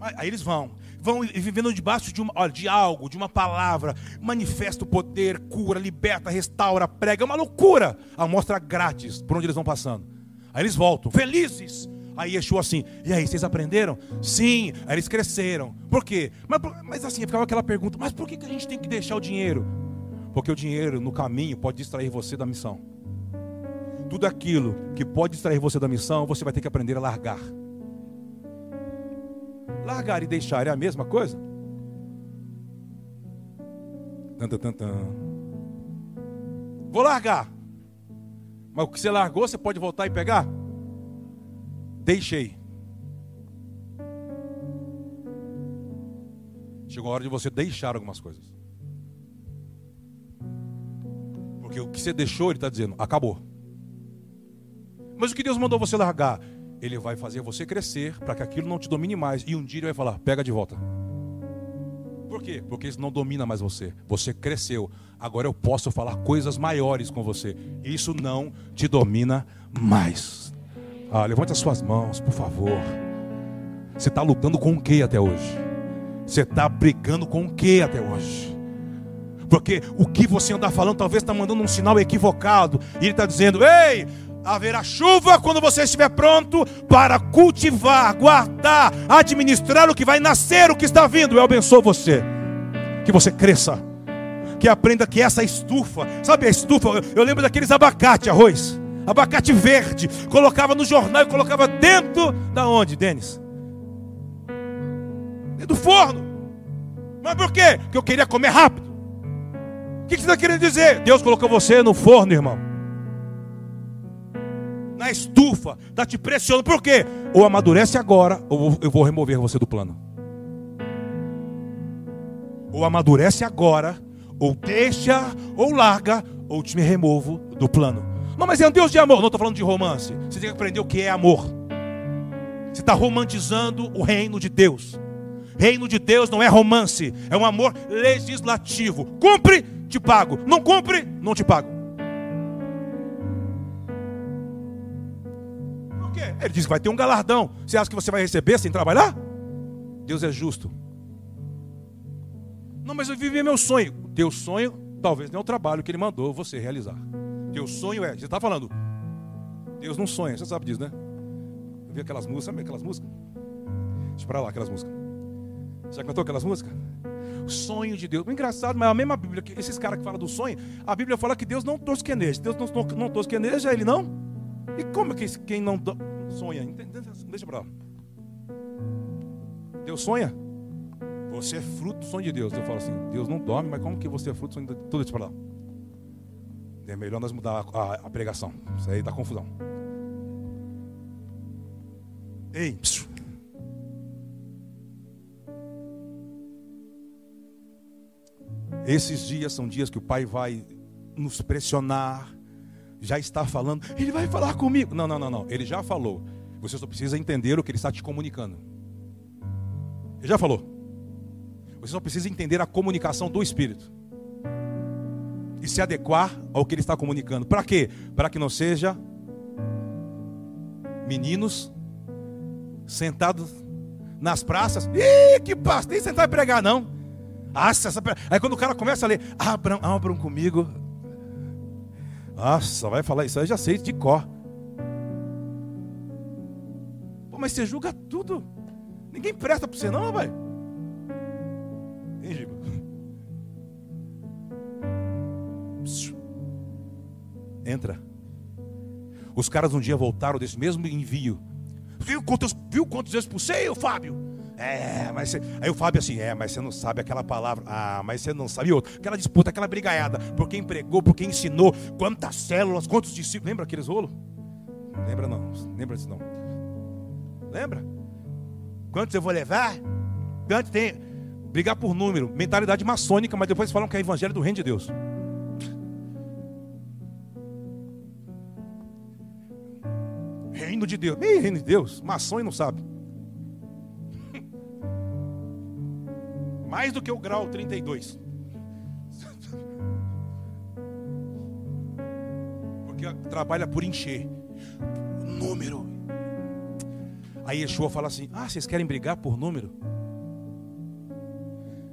Aí eles vão, vão vivendo debaixo de, uma, olha, de algo, de uma palavra, manifesta o poder, cura, liberta, restaura, prega, é uma loucura. A mostra grátis por onde eles vão passando. Aí eles voltam, felizes. Aí Yeshua assim, e aí, vocês aprenderam? Sim, aí eles cresceram. Por quê? Mas, mas assim, ficava aquela pergunta, mas por que, que a gente tem que deixar o dinheiro? Porque o dinheiro no caminho pode distrair você da missão. Tudo aquilo que pode distrair você da missão, você vai ter que aprender a largar. Largar e deixar é a mesma coisa? Tan, tan, tan, Vou largar. Mas o que você largou, você pode voltar e pegar? Deixei. Chegou a hora de você deixar algumas coisas. Porque o que você deixou, ele está dizendo, acabou. Mas o que Deus mandou você largar? Ele vai fazer você crescer para que aquilo não te domine mais. E um dia ele vai falar: pega de volta. Por quê? Porque isso não domina mais você. Você cresceu. Agora eu posso falar coisas maiores com você. Isso não te domina mais. Ah, levante as suas mãos, por favor. Você está lutando com o que até hoje? Você está brigando com o que até hoje? Porque o que você anda falando talvez está mandando um sinal equivocado. E ele está dizendo: Ei, haverá chuva quando você estiver pronto para cultivar, guardar, administrar o que vai nascer, o que está vindo. Eu abençoo você. Que você cresça. Que aprenda que essa estufa, sabe a estufa? Eu lembro daqueles abacate, arroz, abacate verde. Colocava no jornal e colocava dentro da onde, Denis? Dentro do forno. Mas por quê? Porque eu queria comer rápido. O que você está querendo dizer? Deus colocou você no forno, irmão na estufa, está te pressionando. Por quê? Ou amadurece agora, ou eu vou remover você do plano. Ou amadurece agora, ou deixa, ou larga, ou te removo do plano. Não, mas é um Deus de amor. Não estou falando de romance. Você tem que aprender o que é amor. Você está romantizando o reino de Deus. Reino de Deus não é romance, é um amor legislativo. Cumpre, te pago. Não cumpre, não te pago. Quê? Ele diz que vai ter um galardão. Você acha que você vai receber sem trabalhar? Deus é justo. Não, mas eu vivi meu sonho. Teu sonho talvez não é o trabalho que ele mandou você realizar. Teu sonho é, você está falando, Deus não sonha, você sabe disso, né? Eu vi aquelas músicas, sabe aquelas músicas? Deixa para lá, aquelas músicas. Já cantou aquelas músicas? O sonho de Deus. Engraçado, mas a mesma Bíblia, esses caras que falam do sonho, a Bíblia fala que Deus não tosqueneja. Deus não, não tosqueneja, ele não e como que quem não sonha? Deixa para lá. Deus sonha? Você é fruto do sonho de Deus. Eu falo assim, Deus não dorme, mas como que você é fruto do sonho de Deus? Tudo isso para lá. É melhor nós mudar a, a, a pregação. Isso aí dá confusão. Ei, psiu. Esses dias são dias que o Pai vai nos pressionar, já está falando, ele vai falar comigo. Não, não, não, não. Ele já falou. Você só precisa entender o que ele está te comunicando. Ele já falou. Você só precisa entender a comunicação do Espírito. E se adequar ao que ele está comunicando. Para quê? Para que não seja meninos sentados nas praças. Ih, que pasta, nem sentar e pregar, não. Nossa, essa... Aí quando o cara começa a ler, abram, abram comigo nossa, vai falar isso aí, já sei de cor. Pô, mas você julga tudo. Ninguém presta para você, não, vai. Entra. Os caras um dia voltaram desse mesmo envio. Viu quantos, viu quantos eu expulsei, Fábio? É, mas você... aí o Fábio assim, é, mas você não sabe aquela palavra. Ah, mas você não sabe outra. Aquela disputa, aquela brigaiada. Por quem pregou, por quem ensinou, quantas células, quantos discípulos. Lembra aqueles rolos? Lembra não? Lembra disso não? Lembra? Quantos eu vou levar? Quantos tem? Brigar por número, mentalidade maçônica, mas depois falam que é evangelho do reino de Deus. Reino de Deus. Ih, reino de Deus. Maçom e não sabe. Mais do que o grau 32. Porque trabalha por encher. Número. Aí Yeshua fala assim: Ah, vocês querem brigar por número?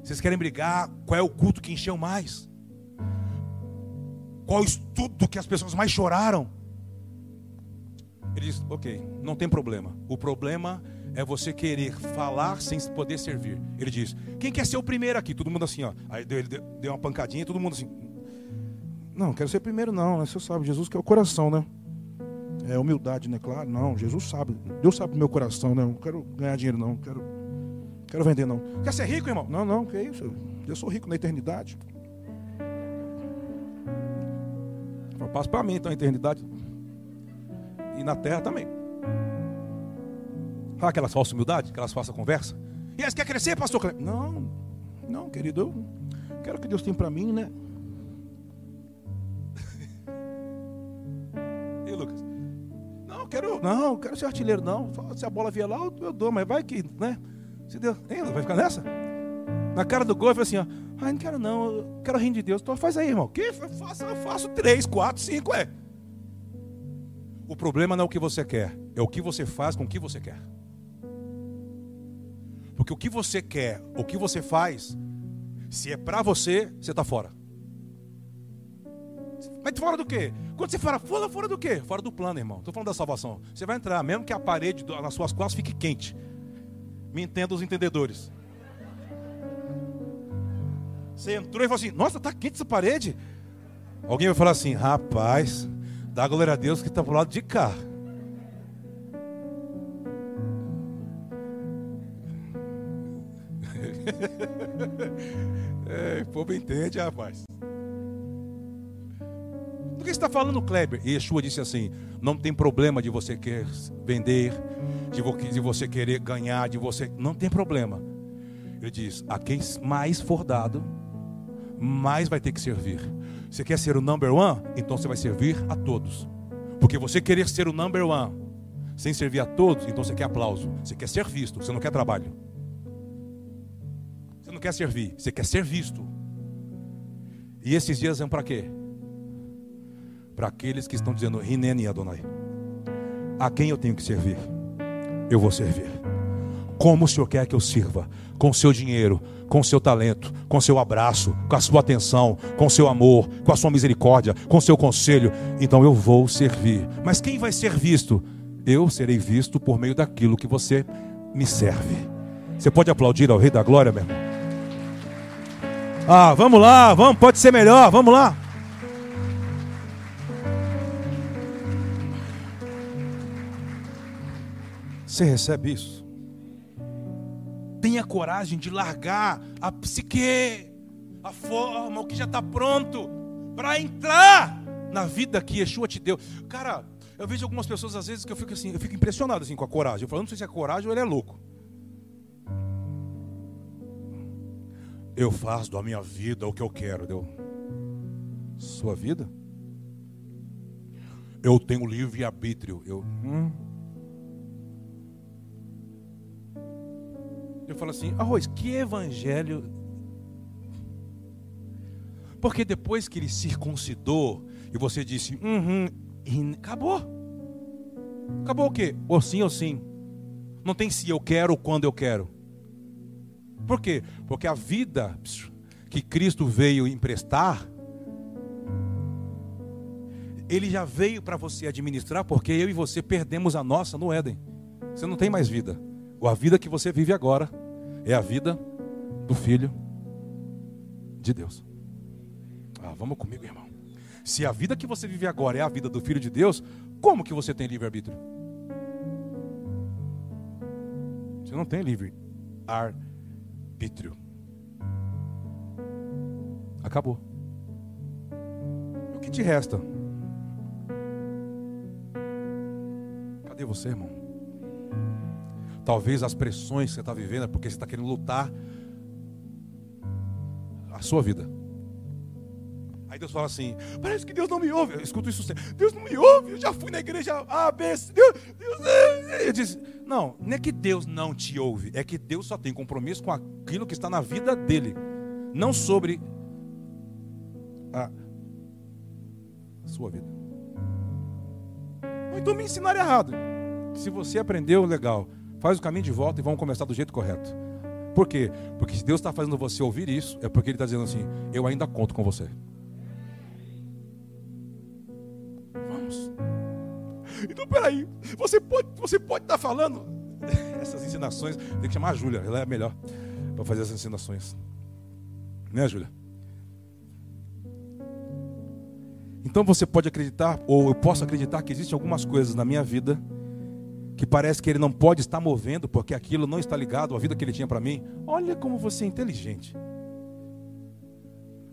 Vocês querem brigar? Qual é o culto que encheu mais? Qual o estudo que as pessoas mais choraram? Ele diz: Ok, não tem problema. O problema é você querer falar sem poder servir. Ele diz: Quem quer ser o primeiro aqui? Todo mundo assim, ó. Aí ele deu uma pancadinha e todo mundo assim. Não, quero ser primeiro, não, né? Você sabe, Jesus quer o coração, né? É humildade, né? Claro, não. Jesus sabe. Deus sabe o meu coração, né? Não quero ganhar dinheiro, não. Quero, quero vender, não. Quer ser rico, irmão? Não, não, que isso? Eu sou rico na eternidade. Eu passo para mim, então, a eternidade. E na terra também. Sabe elas falsa humildade, aquelas falsas conversa? E aí, quer crescer, pastor Não, não, querido, eu quero que Deus tem para mim, né? e Lucas? Não, quero, não, quero ser artilheiro, não. Se a bola vier lá, eu dou, mas vai que, né? Se Deus, hein, vai ficar nessa? Na cara do gol, eu assim, ó. Não quero não, eu quero rir de Deus. Então faz aí, irmão. Que faça, eu faço três, quatro, cinco, é. O problema não é o que você quer, é o que você faz com o que você quer. Porque o que você quer, o que você faz, se é para você, você está fora. Mas fora do quê? Quando você fala fora, fora do quê? Fora do plano, irmão. Estou falando da salvação. Você vai entrar, mesmo que a parede nas suas costas fique quente. Me entenda os entendedores. Você entrou e falou assim: Nossa, tá quente essa parede. Alguém vai falar assim: Rapaz, dá glória a Deus que está pro lado de cá. é, o povo entende, rapaz. Do que está falando, Kleber? E Yeshua disse assim: Não tem problema de você querer vender, de você querer ganhar, de você. Não tem problema. Ele diz: A quem mais for dado, mais vai ter que servir. Você quer ser o number one? Então você vai servir a todos. Porque você querer ser o number one sem servir a todos, então você quer aplauso. Você quer ser visto, você não quer trabalho. Quer servir, você quer ser visto. E esses dias são para quê? Para aqueles que estão dizendo, Rinene Adonai. A quem eu tenho que servir? Eu vou servir. Como o Senhor quer que eu sirva? Com o seu dinheiro, com o seu talento, com o seu abraço, com a sua atenção, com o seu amor, com a sua misericórdia, com o seu conselho. Então eu vou servir. Mas quem vai ser visto? Eu serei visto por meio daquilo que você me serve. Você pode aplaudir ao Rei da Glória, meu irmão? Ah, vamos lá, vamos, pode ser melhor, vamos lá. Você recebe isso? Tenha coragem de largar a psique, a forma, o que já está pronto para entrar na vida que Yeshua te deu. Cara, eu vejo algumas pessoas às vezes que eu fico assim, eu fico impressionado assim com a coragem. Eu falo, não sei se é coragem ou ele é louco. Eu faço da minha vida o que eu quero, deu. Sua vida? Eu tenho livre arbítrio. Eu, hum, Eu falo assim, arroz, que evangelho. Porque depois que ele circuncidou e você disse, uhum, acabou. Acabou o quê? Ou sim ou sim. Não tem se eu quero ou quando eu quero. Por quê? Porque a vida que Cristo veio emprestar, ele já veio para você administrar, porque eu e você perdemos a nossa no Éden. Você não tem mais vida. A vida que você vive agora é a vida do Filho de Deus. Ah, vamos comigo, irmão. Se a vida que você vive agora é a vida do Filho de Deus, como que você tem livre-arbítrio? Você não tem livre-arbítrio. Acabou. O que te resta? Cadê você, irmão? Talvez as pressões que você está vivendo é porque você está querendo lutar a sua vida. Aí Deus fala assim: parece que Deus não me ouve. Eu escuto isso sempre. Deus não me ouve. Eu já fui na igreja A, B, C. Deus, Deus, eu disse, não, não é que Deus não te ouve, é que Deus só tem compromisso com aquilo que está na vida dele, não sobre a sua vida. Então me ensinaram errado. Se você aprendeu, legal. Faz o caminho de volta e vamos começar do jeito correto. Por quê? Porque se Deus está fazendo você ouvir isso, é porque Ele está dizendo assim: Eu ainda conto com você. Você pode, estar falando essas ensinações. Tem que chamar a Júlia, ela é melhor para fazer essas ensinações. Né, Júlia? Então você pode acreditar, ou eu posso acreditar que existem algumas coisas na minha vida que parece que ele não pode estar movendo porque aquilo não está ligado à vida que ele tinha para mim. Olha como você é inteligente.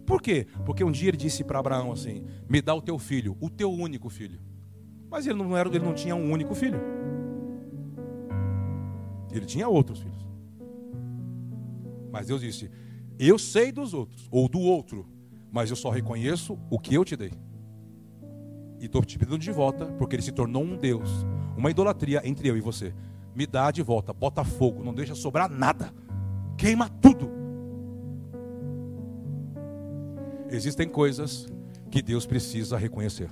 Por quê? Porque um dia ele disse para Abraão assim: "Me dá o teu filho, o teu único filho". Mas ele não era, ele não tinha um único filho. Ele tinha outros filhos. Mas Deus disse: "Eu sei dos outros ou do outro, mas eu só reconheço o que eu te dei". E estou te pedindo de volta, porque ele se tornou um Deus. Uma idolatria entre eu e você. Me dá de volta, bota fogo, não deixa sobrar nada. Queima tudo. Existem coisas que Deus precisa reconhecer.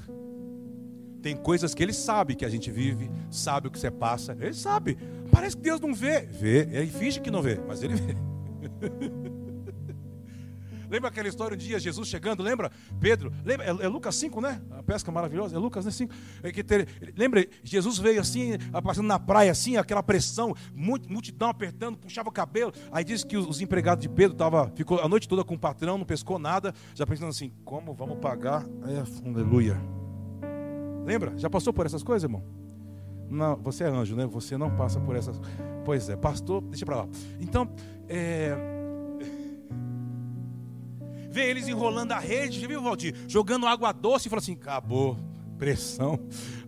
Tem coisas que Ele sabe que a gente vive, sabe o que você passa. Ele sabe. Parece que Deus não vê. Vê, ele finge que não vê, mas Ele vê. Lembra aquela história um dia, Jesus chegando, lembra? Pedro, lembra? É, é Lucas 5, né? A pesca maravilhosa, é Lucas né, 5. É ter, lembra, Jesus veio assim, passando na praia assim, aquela pressão, multidão apertando, puxava o cabelo. Aí diz que os, os empregados de Pedro tava, ficou a noite toda com o patrão, não pescou nada, já pensando assim, como vamos pagar? É, aleluia. Lembra? Já passou por essas coisas, irmão? Não, você é anjo, né? Você não passa por essas. Pois é, pastor, deixa para lá. Então, é vê eles enrolando a rede, viu, Valdir? Jogando água doce e fala assim: acabou, pressão.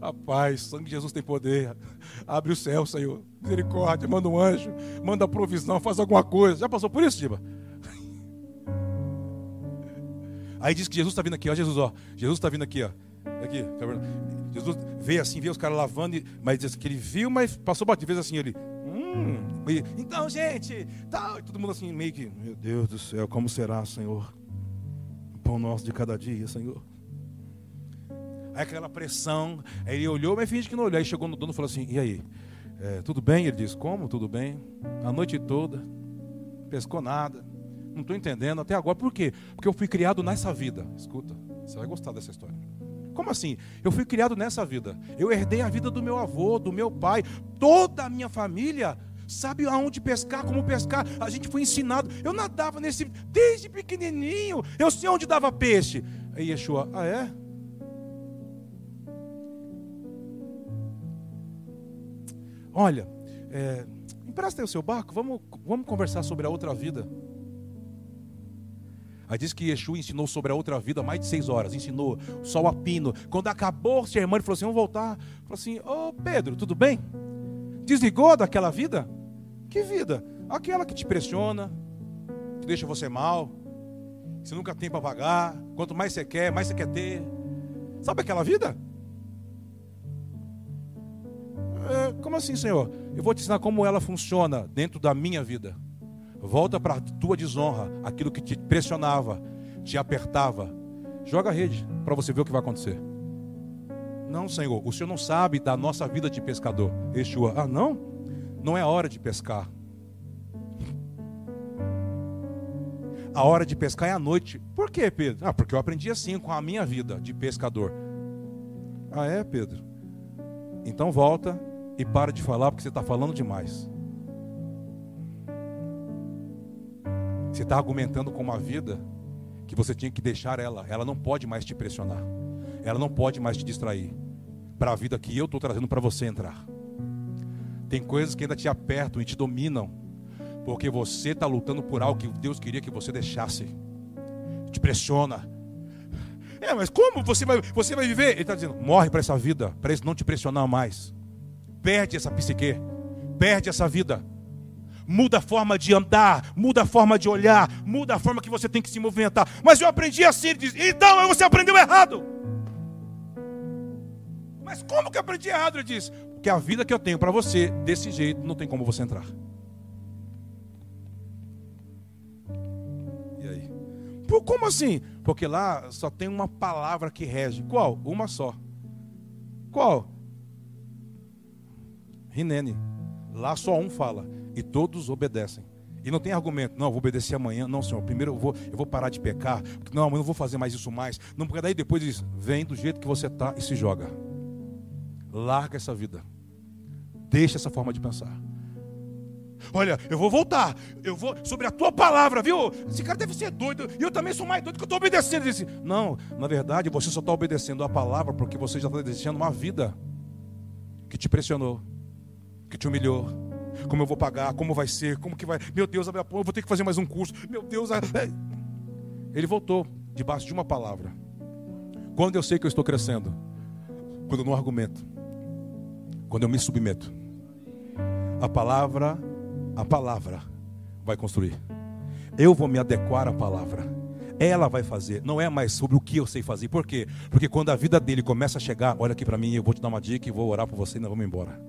Rapaz, sangue de Jesus tem poder. Abre o céu, Senhor. Misericórdia, manda um anjo, manda provisão, faz alguma coisa. Já passou por isso, Diba? Aí diz que Jesus está vindo aqui, ó, Jesus, ó. Jesus está vindo aqui, ó. Aqui, tá? Jesus veio assim, veio os caras lavando, mas diz que ele viu, mas passou bate vez assim, ele. Hum, e, então, gente, tal, e todo mundo assim, meio que, meu Deus do céu, como será, Senhor? pão nosso de cada dia, Senhor. Aí aquela pressão, aí ele olhou, mas finge que não olhou. Aí chegou no dono e falou assim: E aí? É, tudo bem? Ele disse: Como? Tudo bem? A noite toda, pescou nada. Não estou entendendo até agora. Por quê? Porque eu fui criado nessa vida. Escuta, você vai gostar dessa história. Como assim? Eu fui criado nessa vida. Eu herdei a vida do meu avô, do meu pai, toda a minha família sabe aonde pescar, como pescar. A gente foi ensinado. Eu nadava nesse desde pequenininho. Eu sei onde dava peixe. Aí Yeshua, ah é? Olha, é, empresta aí o seu barco, vamos, vamos conversar sobre a outra vida. Aí diz que Yeshua ensinou sobre a outra vida mais de seis horas, ensinou sol a pino. Quando acabou sermão, ele falou assim: vamos voltar. Falou assim: Ô oh, Pedro, tudo bem? Desligou daquela vida? Que vida? Aquela que te pressiona, que deixa você mal, você nunca tem para pagar, quanto mais você quer, mais você quer ter. Sabe aquela vida? É, como assim, Senhor? Eu vou te ensinar como ela funciona dentro da minha vida. Volta para a tua desonra, aquilo que te pressionava, te apertava. Joga a rede para você ver o que vai acontecer. Não, Senhor, o Senhor não sabe da nossa vida de pescador. Yeshua, ah, não? Não é a hora de pescar. A hora de pescar é à noite. Por quê, Pedro? Ah, porque eu aprendi assim com a minha vida de pescador. Ah, é, Pedro? Então volta e para de falar porque você está falando demais. Você está argumentando com uma vida que você tinha que deixar ela. Ela não pode mais te pressionar. Ela não pode mais te distrair. Para a vida que eu estou trazendo para você entrar. Tem coisas que ainda te apertam e te dominam, porque você está lutando por algo que Deus queria que você deixasse. Te pressiona. É, mas como você vai, você vai viver? Ele está dizendo: morre para essa vida, para isso não te pressionar mais. Perde essa psique, perde essa vida. Muda a forma de andar, muda a forma de olhar, muda a forma que você tem que se movimentar. Mas eu aprendi assim, ele diz, então você aprendeu errado. Mas como que eu aprendi errado? Ele diz, que a vida que eu tenho para você, desse jeito, não tem como você entrar. E aí? Por, como assim? Porque lá só tem uma palavra que rege. Qual? Uma só. Qual? Rinene. Lá só um fala. E todos obedecem. E não tem argumento, não, vou obedecer amanhã. Não, Senhor, primeiro eu vou, eu vou parar de pecar. Não, eu não vou fazer mais isso mais. Não, porque daí depois diz, vem do jeito que você está e se joga. Larga essa vida. Deixa essa forma de pensar. Olha, eu vou voltar. Eu vou sobre a tua palavra, viu? Esse cara deve ser doido. E eu também sou mais doido que eu estou obedecendo. Disse, não, na verdade, você só está obedecendo a palavra porque você já está desejando uma vida que te pressionou, que te humilhou. Como eu vou pagar? Como vai ser? Como que vai? Meu Deus, eu vou ter que fazer mais um curso. Meu Deus, ele voltou debaixo de uma palavra. Quando eu sei que eu estou crescendo, quando eu não argumento, quando eu me submeto, a palavra, a palavra vai construir. Eu vou me adequar à palavra. ela vai fazer, não é mais sobre o que eu sei fazer. Por quê? Porque quando a vida dele começa a chegar, olha aqui para mim, eu vou te dar uma dica e vou orar por você e nós vamos embora.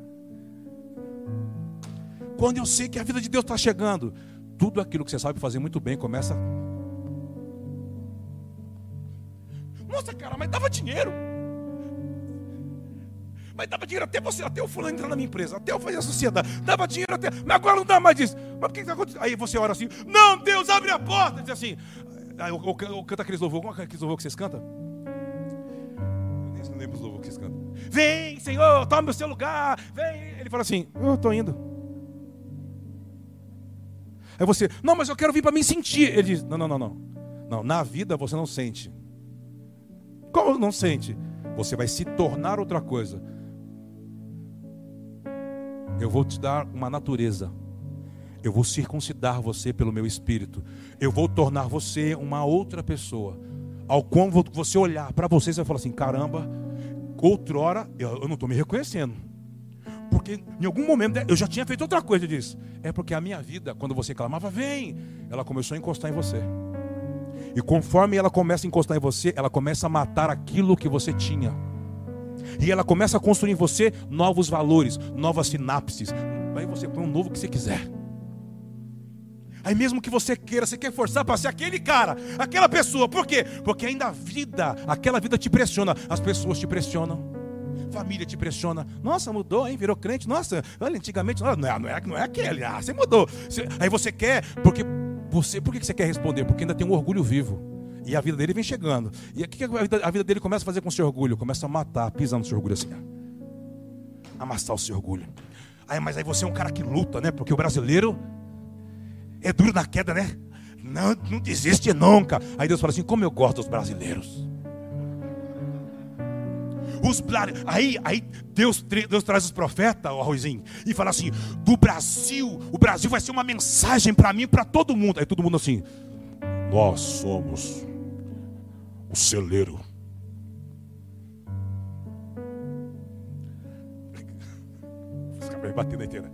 Quando eu sei que a vida de Deus está chegando, tudo aquilo que você sabe fazer muito bem começa. Nossa, cara, mas dava dinheiro. Mas dava dinheiro até você, até o fulano entrar na minha empresa, até eu fazer a sociedade. Dava dinheiro até. Mas agora não dá mais disso. Mas por que está acontecendo? Aí você ora assim: Não, Deus, abre a porta. Diz assim. Aí eu, eu, eu canto aqueles louvor. Como é aqueles que vocês cantam? Eu nem lembro os louvor que vocês cantam. Vem, Senhor, toma o seu lugar. Vem. Ele fala assim: Eu estou indo. Aí você, não, mas eu quero vir para me sentir. Ele diz: Não, não, não, não. Não, na vida você não sente. Como não sente? Você vai se tornar outra coisa. Eu vou te dar uma natureza. Eu vou circuncidar você pelo meu espírito. Eu vou tornar você uma outra pessoa. Ao qual você olhar para você, você vai falar assim: caramba, outrora eu, não estou me reconhecendo. Porque em algum momento eu já tinha feito outra coisa disso. É porque a minha vida, quando você clamava, vem, ela começou a encostar em você. E conforme ela começa a encostar em você, ela começa a matar aquilo que você tinha. E ela começa a construir em você novos valores, novas sinapses. Aí você põe um novo que você quiser. Aí mesmo que você queira, você quer forçar para ser aquele cara, aquela pessoa. Por quê? Porque ainda a vida, aquela vida te pressiona, as pessoas te pressionam. Família te pressiona. Nossa, mudou, hein? Virou crente. Nossa, olha, antigamente, não é, não é, não é aquele. Ah, você mudou. Aí você quer, porque você, por que você quer responder? Porque ainda tem um orgulho vivo. E a vida dele vem chegando. E o que a vida, a vida dele começa a fazer com o seu orgulho? Começa a matar, pisando no seu orgulho assim. Amassar o seu orgulho. Aí, mas aí você é um cara que luta, né? Porque o brasileiro é duro na queda, né? Não, não desiste nunca. Aí Deus fala assim: como eu gosto dos brasileiros. Os, aí, aí Deus, Deus traz os profetas, o Arrozinho, e fala assim: do Brasil, o Brasil vai ser uma mensagem para mim, para todo mundo. Aí todo mundo assim: nós somos o celeiro. Batendo né?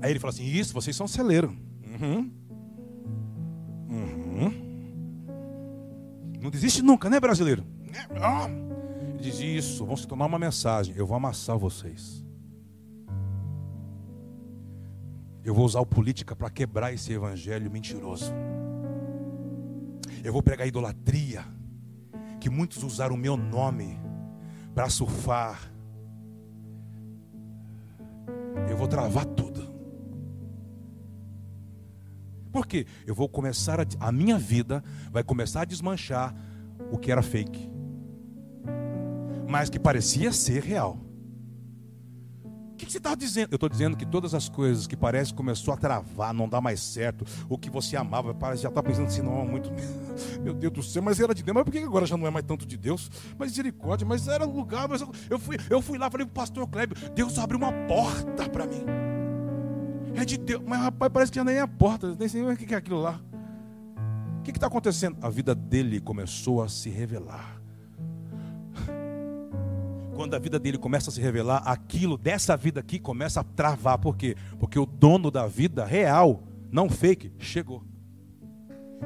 Aí ele fala assim: Isso, vocês são celeiro. Uhum. Uhum. Não desiste nunca, né, brasileiro? Diz: Isso, vão se tornar uma mensagem. Eu vou amassar vocês. Eu vou usar o política para quebrar esse evangelho mentiroso. Eu vou pregar idolatria. Que muitos usaram o meu nome para surfar. Eu vou travar tudo. Por quê? Eu vou começar a, a minha vida vai começar a desmanchar o que era fake, mas que parecia ser real que, que você está dizendo? Eu estou dizendo que todas as coisas que parece começou a travar, não dá mais certo, o que você amava, parece já está pensando assim, não, muito. Meu Deus do céu, mas era de Deus, mas por que agora já não é mais tanto de Deus? Mas misericórdia, mas era lugar, mas eu, eu fui, eu fui lá, falei para o pastor Kleber, Deus abriu uma porta para mim. É de Deus, mas rapaz, parece que já nem é a porta, nem sei o que é aquilo lá. O que está acontecendo? A vida dele começou a se revelar quando a vida dele começa a se revelar, aquilo dessa vida aqui começa a travar. Por quê? Porque o dono da vida real, não fake, chegou.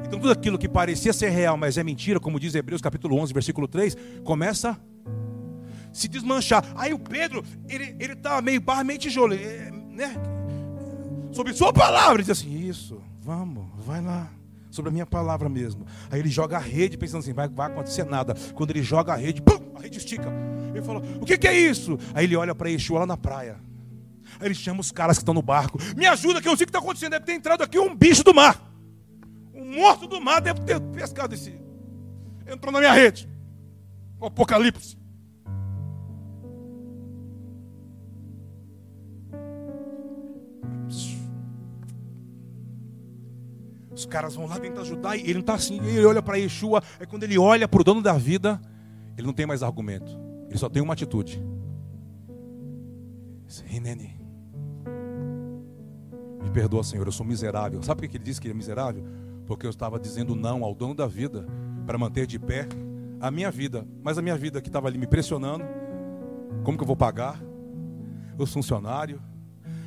Então tudo aquilo que parecia ser real, mas é mentira, como diz Hebreus capítulo 11, versículo 3, começa a se desmanchar. Aí o Pedro, ele ele tá meio barra, meio tijolo, né? Sobre sua palavra, ele diz assim: "Isso, vamos, vai lá." sobre a minha palavra mesmo. Aí ele joga a rede pensando assim, vai, vai acontecer nada. Quando ele joga a rede, pum, a rede estica. Ele fala, o que, que é isso? Aí ele olha para Yeshua lá na praia. Aí ele chama os caras que estão no barco. Me ajuda que eu sei o que está acontecendo. Deve ter entrado aqui um bicho do mar. Um morto do mar deve ter pescado esse. Entrou na minha rede. O apocalipse. Os caras vão lá tentar ajudar e ele não está assim. Ele olha para Yeshua. É quando ele olha para o dono da vida, ele não tem mais argumento. Ele só tem uma atitude. Rinene. Me perdoa, Senhor, eu sou miserável. Sabe por que ele disse que ele é miserável? Porque eu estava dizendo não ao dono da vida para manter de pé a minha vida. Mas a minha vida que estava ali me pressionando. Como que eu vou pagar? Os funcionários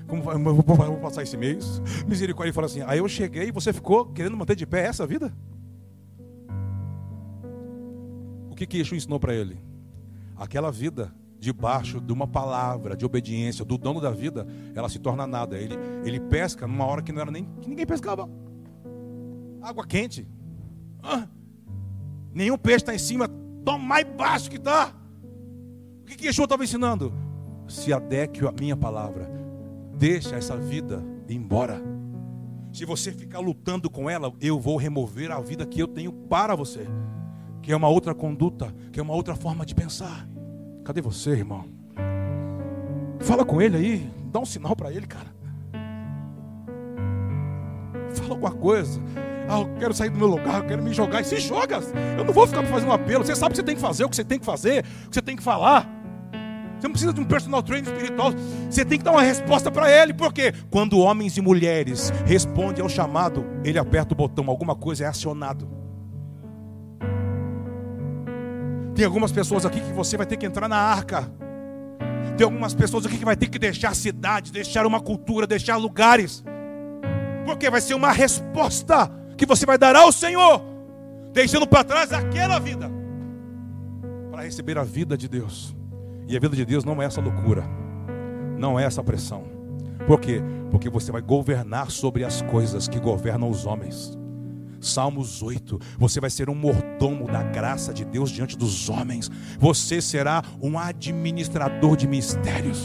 Como vai? Eu vou, vou passar esse mês? Misericórdia fala assim: aí eu cheguei e você ficou querendo manter de pé essa vida? O que que Yeshua ensinou para ele? Aquela vida debaixo de uma palavra de obediência do dono da vida, ela se torna nada. Ele, ele pesca numa hora que não era nem que ninguém pescava. Água quente. Ah, nenhum peixe está em cima, toma mais baixo que está. O que, que Yeshua estava ensinando? Se adeque a minha palavra. Deixa essa vida embora. Se você ficar lutando com ela, eu vou remover a vida que eu tenho para você. Que é uma outra conduta, que é uma outra forma de pensar. Cadê você, irmão? Fala com ele aí, dá um sinal para ele, cara. Fala alguma coisa. Ah, eu quero sair do meu lugar, eu quero me jogar. E se joga. Eu não vou ficar fazendo um apelo. Você sabe o que você tem que fazer, o que você tem que fazer, o que você tem que falar. Você não precisa de um personal trainer espiritual. Você tem que dar uma resposta para ele. Porque quando homens e mulheres respondem ao chamado, ele aperta o botão, alguma coisa é acionado. Tem algumas pessoas aqui que você vai ter que entrar na arca. Tem algumas pessoas aqui que vai ter que deixar cidade, deixar uma cultura, deixar lugares. Porque vai ser uma resposta que você vai dar ao Senhor, deixando para trás aquela vida, para receber a vida de Deus. E a vida de Deus não é essa loucura, não é essa pressão. Por quê? Porque você vai governar sobre as coisas que governam os homens. Salmos 8. Você vai ser um mordomo da graça de Deus diante dos homens. Você será um administrador de mistérios.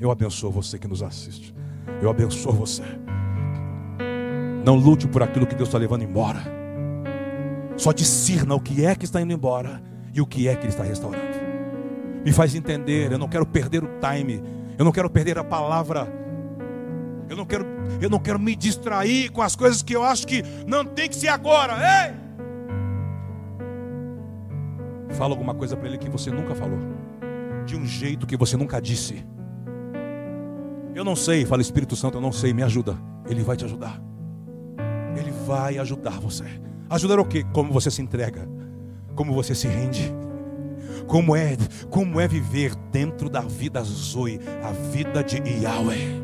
Eu abençoo você que nos assiste. Eu abençoo você. Não lute por aquilo que Deus está levando embora. Só discirna o que é que está indo embora e o que é que Ele está restaurando. Me faz entender. Eu não quero perder o time. Eu não quero perder a palavra. Eu não quero, eu não quero me distrair com as coisas que eu acho que não tem que ser agora. Ei! Fala alguma coisa para ele que você nunca falou. De um jeito que você nunca disse. Eu não sei, fala Espírito Santo, eu não sei, me ajuda. Ele vai te ajudar. Ele vai ajudar você. Ajudar o quê? Como você se entrega, como você se rende. Como é, como é viver dentro da vida Zoe, a vida de Yahweh.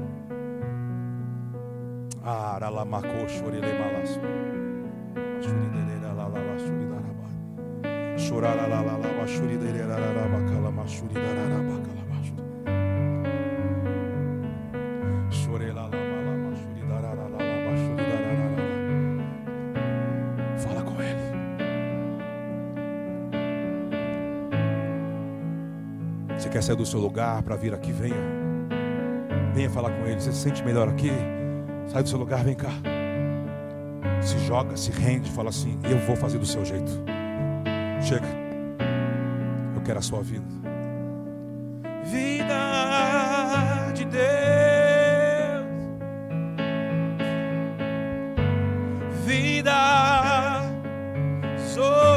Fala com ele. Você quer sair do seu lugar para vir aqui? Venha. Venha falar com ele. Você se sente melhor aqui? Sai do seu lugar, vem cá. Se joga, se rende, fala assim: Eu vou fazer do seu jeito. Chega. Eu quero a sua vida. Vida de Deus. Vida. Sou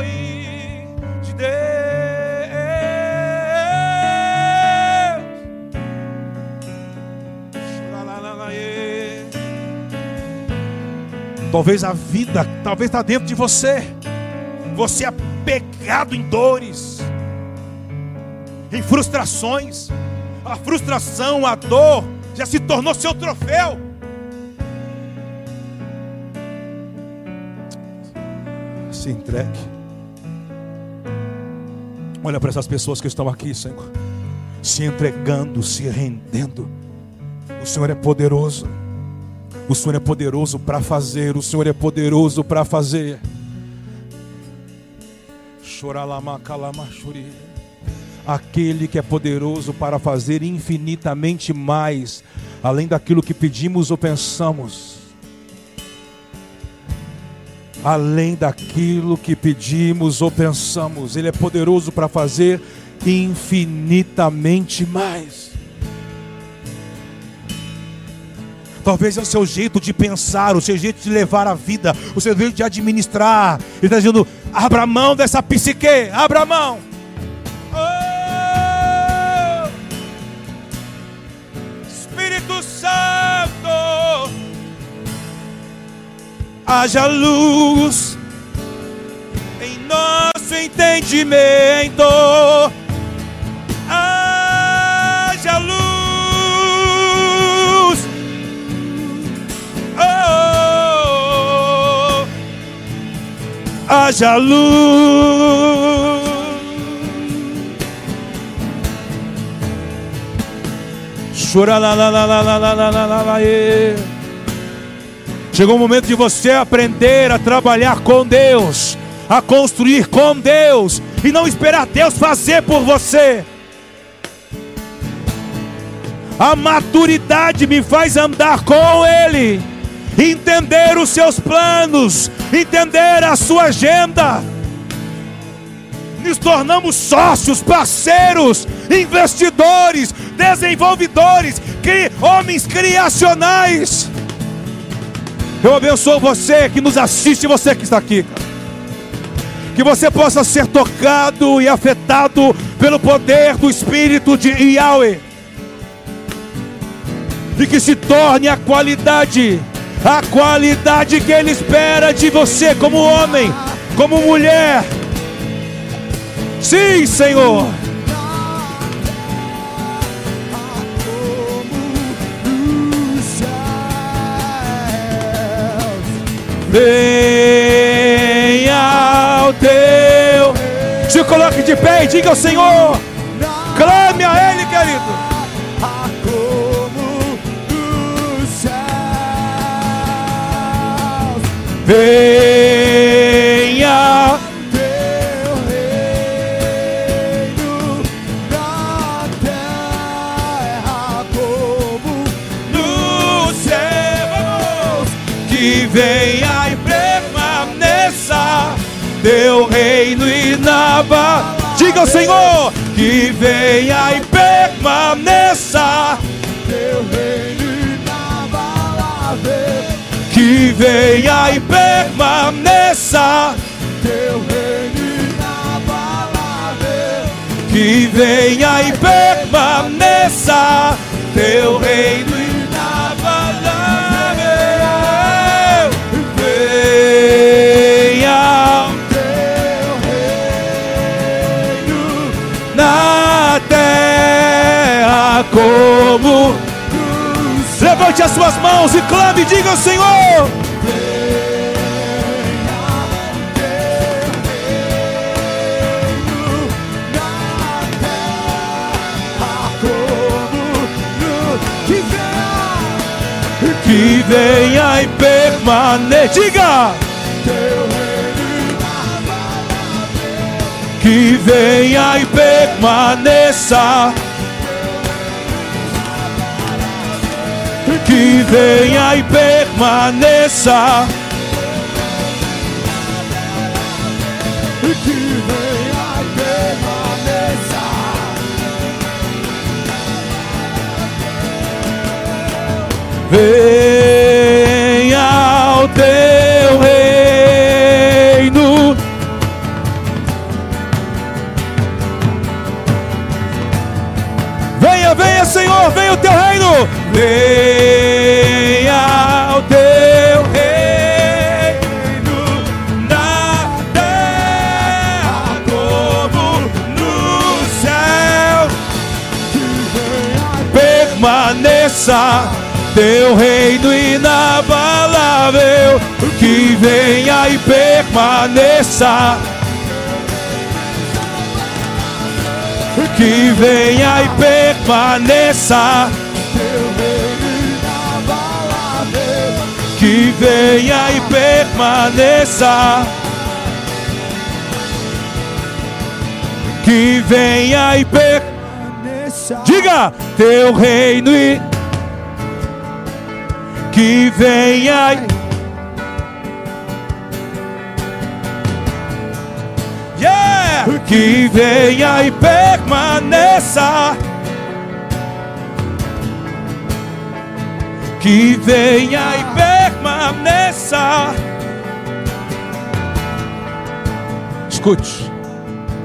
Talvez a vida, talvez está dentro de você. Você é pegado em dores, em frustrações. A frustração, a dor já se tornou seu troféu. Se entregue. Olha para essas pessoas que estão aqui, Senhor, se entregando, se rendendo. O Senhor é poderoso. O Senhor é poderoso para fazer, o Senhor é poderoso para fazer. Aquele que é poderoso para fazer infinitamente mais, além daquilo que pedimos ou pensamos. Além daquilo que pedimos ou pensamos, Ele é poderoso para fazer infinitamente mais. Talvez é o seu jeito de pensar, o seu jeito de levar a vida, o seu jeito de administrar. Ele está dizendo: abra mão dessa psique, abra mão. Oh! Espírito Santo, haja luz em nosso entendimento. Haja luz. Chora lá, lá, lá, lá, lá, lá, lá, lá, lá, Chegou o momento de você aprender a trabalhar com Deus, a construir com Deus e não esperar Deus fazer por você. A maturidade me faz andar com Ele, entender os seus planos, entender a sua agenda. Nos tornamos sócios, parceiros, investidores, desenvolvedores, cri homens criacionais. Eu abençoo você que nos assiste, você que está aqui. Que você possa ser tocado e afetado pelo poder do Espírito de Yahweh. E que se torne a qualidade, a qualidade que Ele espera de você, como homem, como mulher. Sim, Senhor. venha o teu. Se coloque de pé e diga ao Senhor: clame a Ele, querido. Venha teu reino na terra como no céu. Que venha teu reino inaba. Diga ao Senhor que venha e permaneça. Que venha e permaneça. Teu reino inabalável. Que venha e permaneça. Teu reino as suas mãos e clame diga Senhor. Que venha e permaneça. Diga. Que venha e permaneça. Que venha e permaneça. Que venha e permaneça. Venha o teu Venha, venha, Senhor, venha o teu reino. Venha o teu reino na terra como no céu. Permaneça teu reino inabalável. Que venha e permaneça. Que venha e permaneça que venha e permaneça. Que venha e permaneça. Diga, teu reino e que venha e Yeah! Que venha e permaneça. Que venha e permaneça. Escute,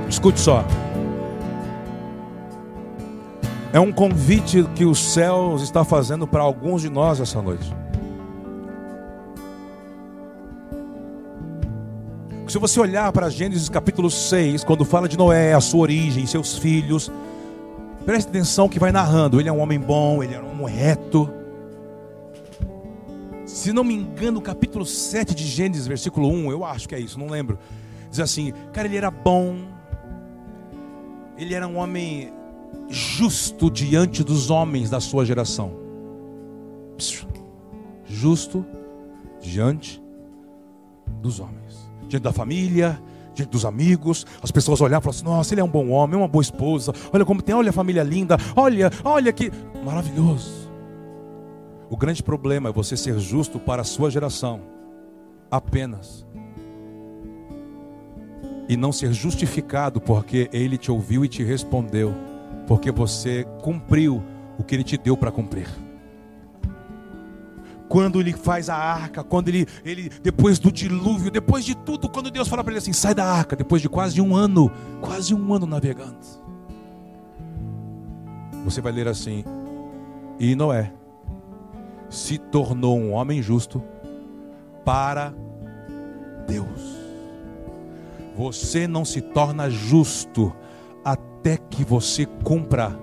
escute só. É um convite que os céus está fazendo para alguns de nós essa noite. Se você olhar para Gênesis capítulo 6, quando fala de Noé, a sua origem, seus filhos, preste atenção que vai narrando. Ele é um homem bom, ele era um reto, se não me engano, capítulo 7 de Gênesis, versículo 1, eu acho que é isso, não lembro. Diz assim, cara, ele era bom, ele era um homem justo diante dos homens da sua geração. Justo diante dos homens, diante da família, diante dos amigos, as pessoas olhavam e falavam assim: Nossa, ele é um bom homem, uma boa esposa. Olha como tem, olha a família linda, olha, olha que maravilhoso. O grande problema é você ser justo para a sua geração, apenas, e não ser justificado porque ele te ouviu e te respondeu, porque você cumpriu o que ele te deu para cumprir. Quando ele faz a arca, quando ele, ele depois do dilúvio, depois de tudo, quando Deus fala para ele assim: sai da arca, depois de quase um ano, quase um ano navegando. Você vai ler assim: e Noé se tornou um homem justo para Deus. Você não se torna justo até que você cumpra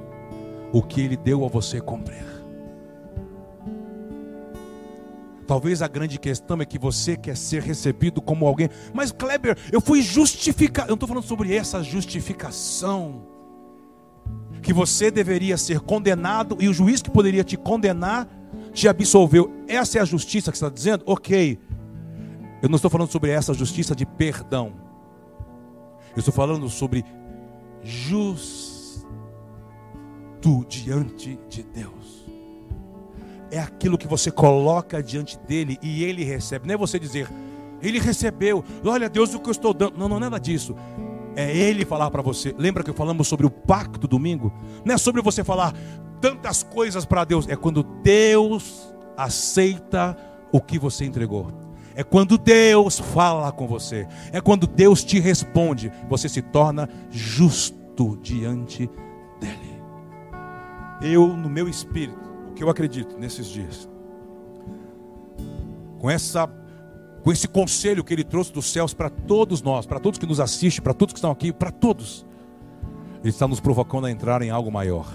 o que ele deu a você cumprir. Talvez a grande questão é que você quer ser recebido como alguém. Mas Kleber, eu fui justificado. Eu estou falando sobre essa justificação. Que você deveria ser condenado e o juiz que poderia te condenar te absolveu. Essa é a justiça que você está dizendo? Ok. Eu não estou falando sobre essa justiça de perdão. Eu estou falando sobre justo diante de Deus é aquilo que você coloca diante dele e ele recebe. Não é você dizer, ele recebeu, olha Deus o que eu estou dando. Não, não nada disso. É ele falar para você. Lembra que falamos sobre o pacto domingo? Não é sobre você falar tantas coisas para Deus. É quando Deus aceita o que você entregou. É quando Deus fala com você. É quando Deus te responde. Você se torna justo diante dele. Eu, no meu espírito, que eu acredito nesses dias. Com essa com esse conselho que ele trouxe dos céus para todos nós, para todos que nos assistem, para todos que estão aqui, para todos. Ele está nos provocando a entrar em algo maior.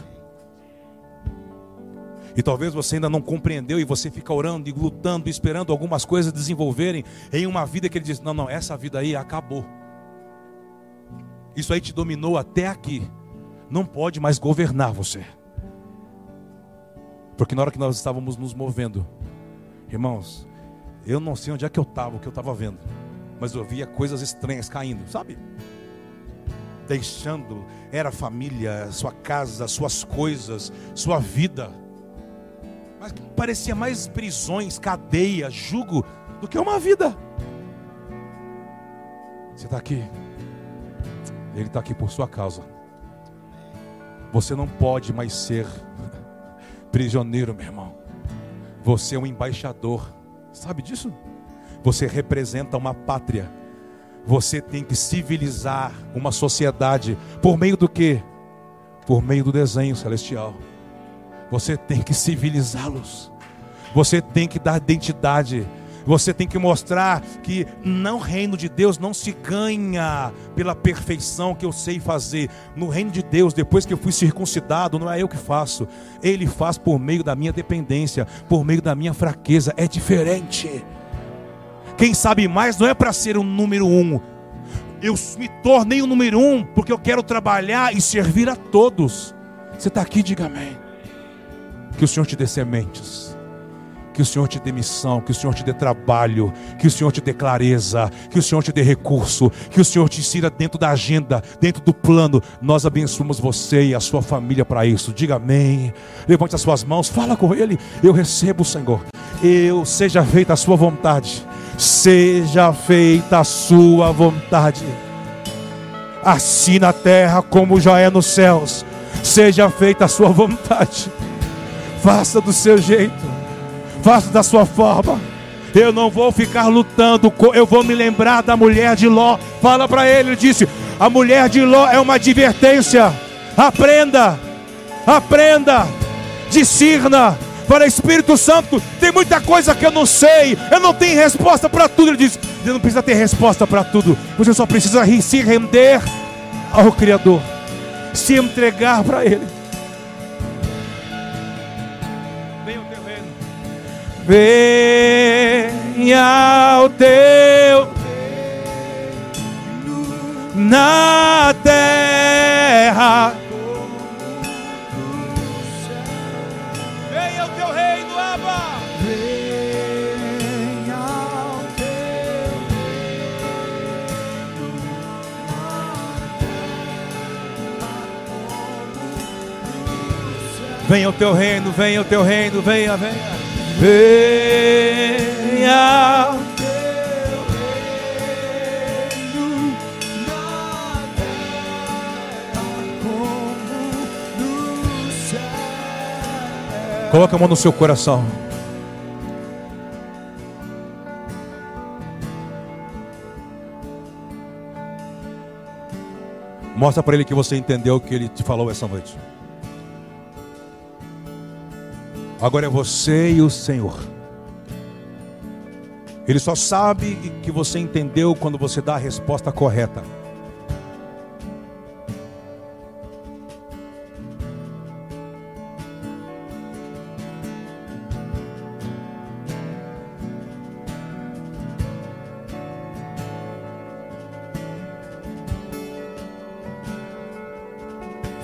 E talvez você ainda não compreendeu e você fica orando e lutando, esperando algumas coisas desenvolverem em uma vida que ele diz: "Não, não, essa vida aí acabou. Isso aí te dominou até aqui. Não pode mais governar você." Porque na hora que nós estávamos nos movendo, irmãos, eu não sei onde é que eu estava, o que eu estava vendo, mas eu via coisas estranhas caindo, sabe? Deixando, era família, sua casa, suas coisas, sua vida. Mas parecia mais prisões, cadeia, jugo, do que uma vida. Você está aqui, Ele está aqui por sua causa. Você não pode mais ser prisioneiro, meu irmão. Você é um embaixador. Sabe disso? Você representa uma pátria. Você tem que civilizar uma sociedade por meio do que? Por meio do desenho celestial. Você tem que civilizá-los. Você tem que dar identidade. Você tem que mostrar que no reino de Deus não se ganha pela perfeição que eu sei fazer. No reino de Deus, depois que eu fui circuncidado, não é eu que faço. Ele faz por meio da minha dependência, por meio da minha fraqueza. É diferente. Quem sabe mais não é para ser o número um. Eu me tornei o número um porque eu quero trabalhar e servir a todos. Você está aqui, diga amém. Que o Senhor te dê sementes que o Senhor te dê missão, que o Senhor te dê trabalho, que o Senhor te dê clareza, que o Senhor te dê recurso, que o Senhor te insira dentro da agenda, dentro do plano. Nós abençoamos você e a sua família para isso. Diga amém. Levante as suas mãos, fala com Ele. Eu recebo, Senhor. Eu seja feita a sua vontade. Seja feita a sua vontade. Assim na terra como já é nos céus. Seja feita a sua vontade. Faça do seu jeito faça da sua forma. Eu não vou ficar lutando, eu vou me lembrar da mulher de Ló. Fala para ele, ele disse: A mulher de Ló é uma advertência. Aprenda, aprenda, discirna. Para Espírito Santo, tem muita coisa que eu não sei, eu não tenho resposta para tudo. Ele diz: Você não precisa ter resposta para tudo, você só precisa se render ao Criador, se entregar para Ele. Venha o teu na terra. Venha o teu reino, Abba. Venha o teu Venha o teu reino, venha o teu reino, venha, venha. Venha. reino na terra como no céu. Coloca a mão no seu coração. Mostra para ele que você entendeu o que ele te falou essa noite. Agora é você e o Senhor. Ele só sabe que você entendeu quando você dá a resposta correta.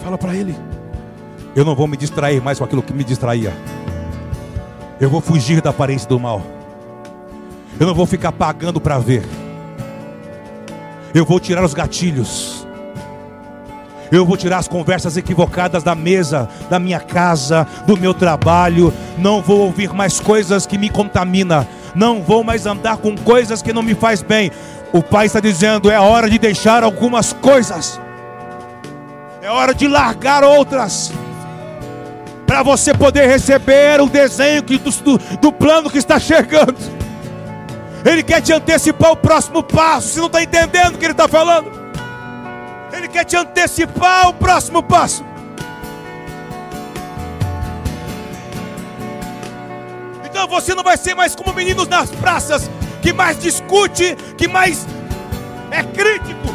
Fala para ele. Eu não vou me distrair mais com aquilo que me distraía. Eu vou fugir da aparência do mal. Eu não vou ficar pagando para ver. Eu vou tirar os gatilhos. Eu vou tirar as conversas equivocadas da mesa, da minha casa, do meu trabalho. Não vou ouvir mais coisas que me contaminam. Não vou mais andar com coisas que não me faz bem. O Pai está dizendo: é hora de deixar algumas coisas. É hora de largar outras. Para você poder receber o desenho que, do, do, plano que está chegando. Ele quer te antecipar o próximo passo. Você não está entendendo o que ele está falando? Ele quer te antecipar o próximo passo. Então você não vai ser mais como meninos nas praças, que mais discute, que mais é crítico.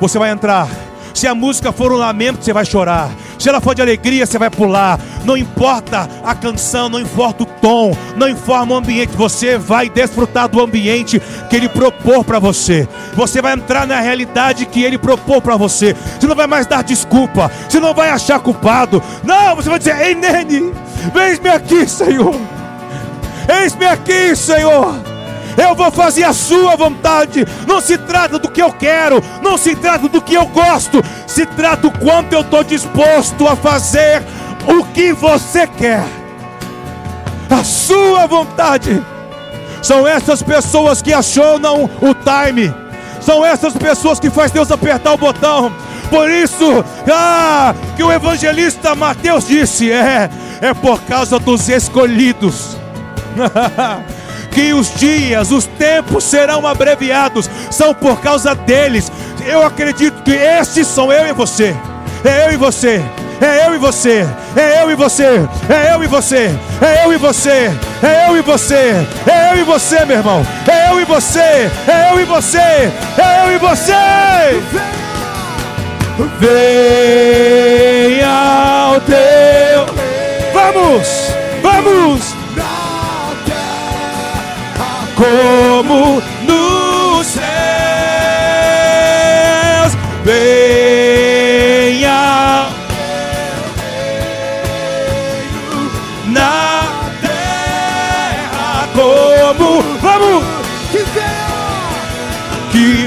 Você vai entrar. Se a música for um lamento, você vai chorar. Se ela for de alegria, você vai pular. Não importa a canção, não importa o tom, não importa o ambiente. Você vai desfrutar do ambiente que Ele propôs para você. Você vai entrar na realidade que Ele propôs para você. Você não vai mais dar desculpa. Você não vai achar culpado. Não, você vai dizer: Ei, Nene, vem-me aqui, Senhor. Eis-me aqui, Senhor. Eu vou fazer a sua vontade. Não se trata do que eu quero, não se trata do que eu gosto, se trata do quanto eu estou disposto a fazer o que você quer. A sua vontade. São essas pessoas que acionam o time. São essas pessoas que faz Deus apertar o botão. Por isso, ah, que o evangelista Mateus disse: é, é por causa dos escolhidos. que os dias, os tempos serão abreviados, são por causa deles. Eu acredito que esses são eu e você. É eu e você. É eu e você, é eu e você, é eu e você, é eu e você, é eu e você, é eu e você, meu irmão, é eu e você, é eu e você, é eu e você. Venha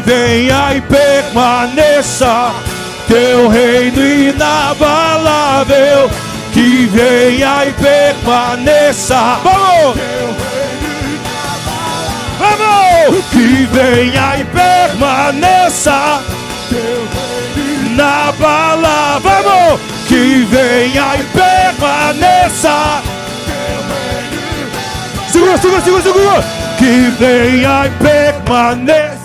venha e permaneça teu reino inabalável. Que venha e permaneça. Vamos! Vamos! Que venha e permaneça na palavra. Vamos! Que venha e permaneça. Segura, segura, segura, segura. Que venha e permaneça.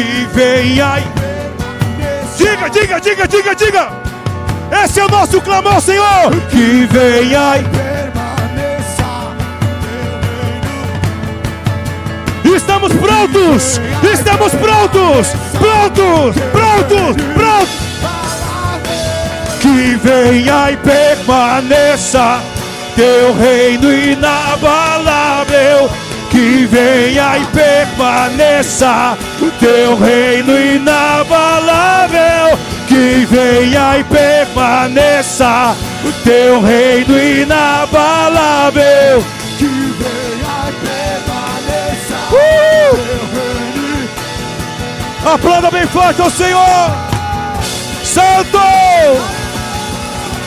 Que venha e Diga, diga, diga, diga, diga. Esse é o nosso clamor, Senhor. Que e permaneça. Estamos prontos! Estamos prontos! Prontos! Prontos! Prontos! Que venha e permaneça teu reino inabalável. Que venha e permaneça o teu reino inabalável. Que venha e permaneça o teu reino inabalável. Que venha e permaneça Uh! teu reino. Aplauda bem forte ao Senhor. Santo!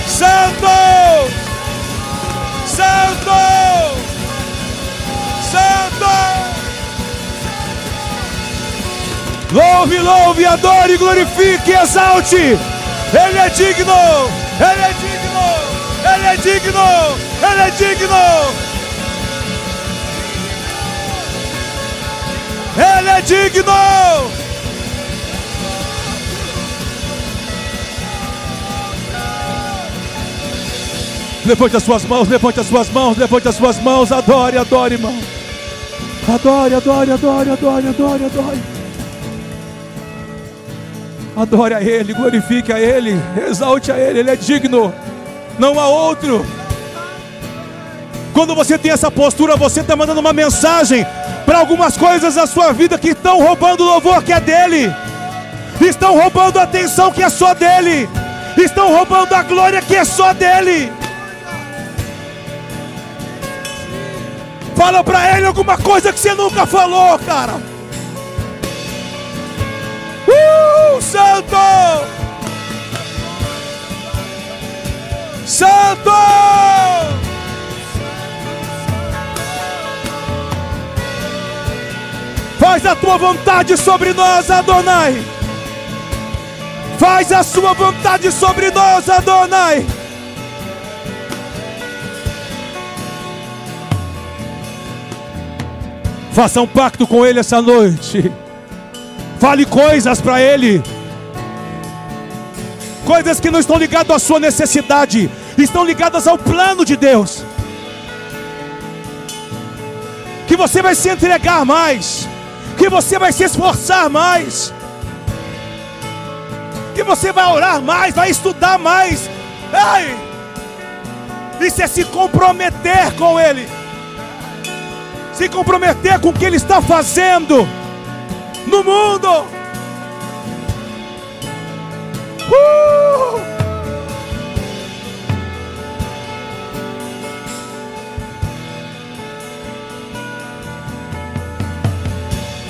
Santo! Santo! Louve, louve, adore, glorifique, exalte. Ele é digno. Ele é digno. Ele é digno. Ele é digno. Ele é digno. Levante as suas mãos, levante as suas mãos, levante as suas mãos, adore, adore, irmão. Adore, adore, adore, adore, adore, adore. Adore a Ele, glorifique a Ele, exalte a Ele, Ele é digno, não há outro. Quando você tem essa postura, você está mandando uma mensagem para algumas coisas da sua vida que estão roubando o louvor que é dele, estão roubando a atenção que é só dele, estão roubando a glória que é só dele. Fala para ele alguma coisa que você nunca falou, cara. Santo! Santo! Faz a tua vontade sobre nós, Adonai. Faz a sua vontade sobre nós, Adonai. Faça um pacto com Ele essa noite. Fale coisas para Ele. Coisas que não estão ligadas à sua necessidade, estão ligadas ao plano de Deus. Que você vai se entregar mais, que você vai se esforçar mais, que você vai orar mais, vai estudar mais. Ai! Isso é se comprometer com Ele se comprometer com o que Ele está fazendo no mundo. Uh!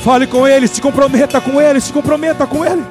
Fale com Ele, se comprometa com Ele, se comprometa com Ele.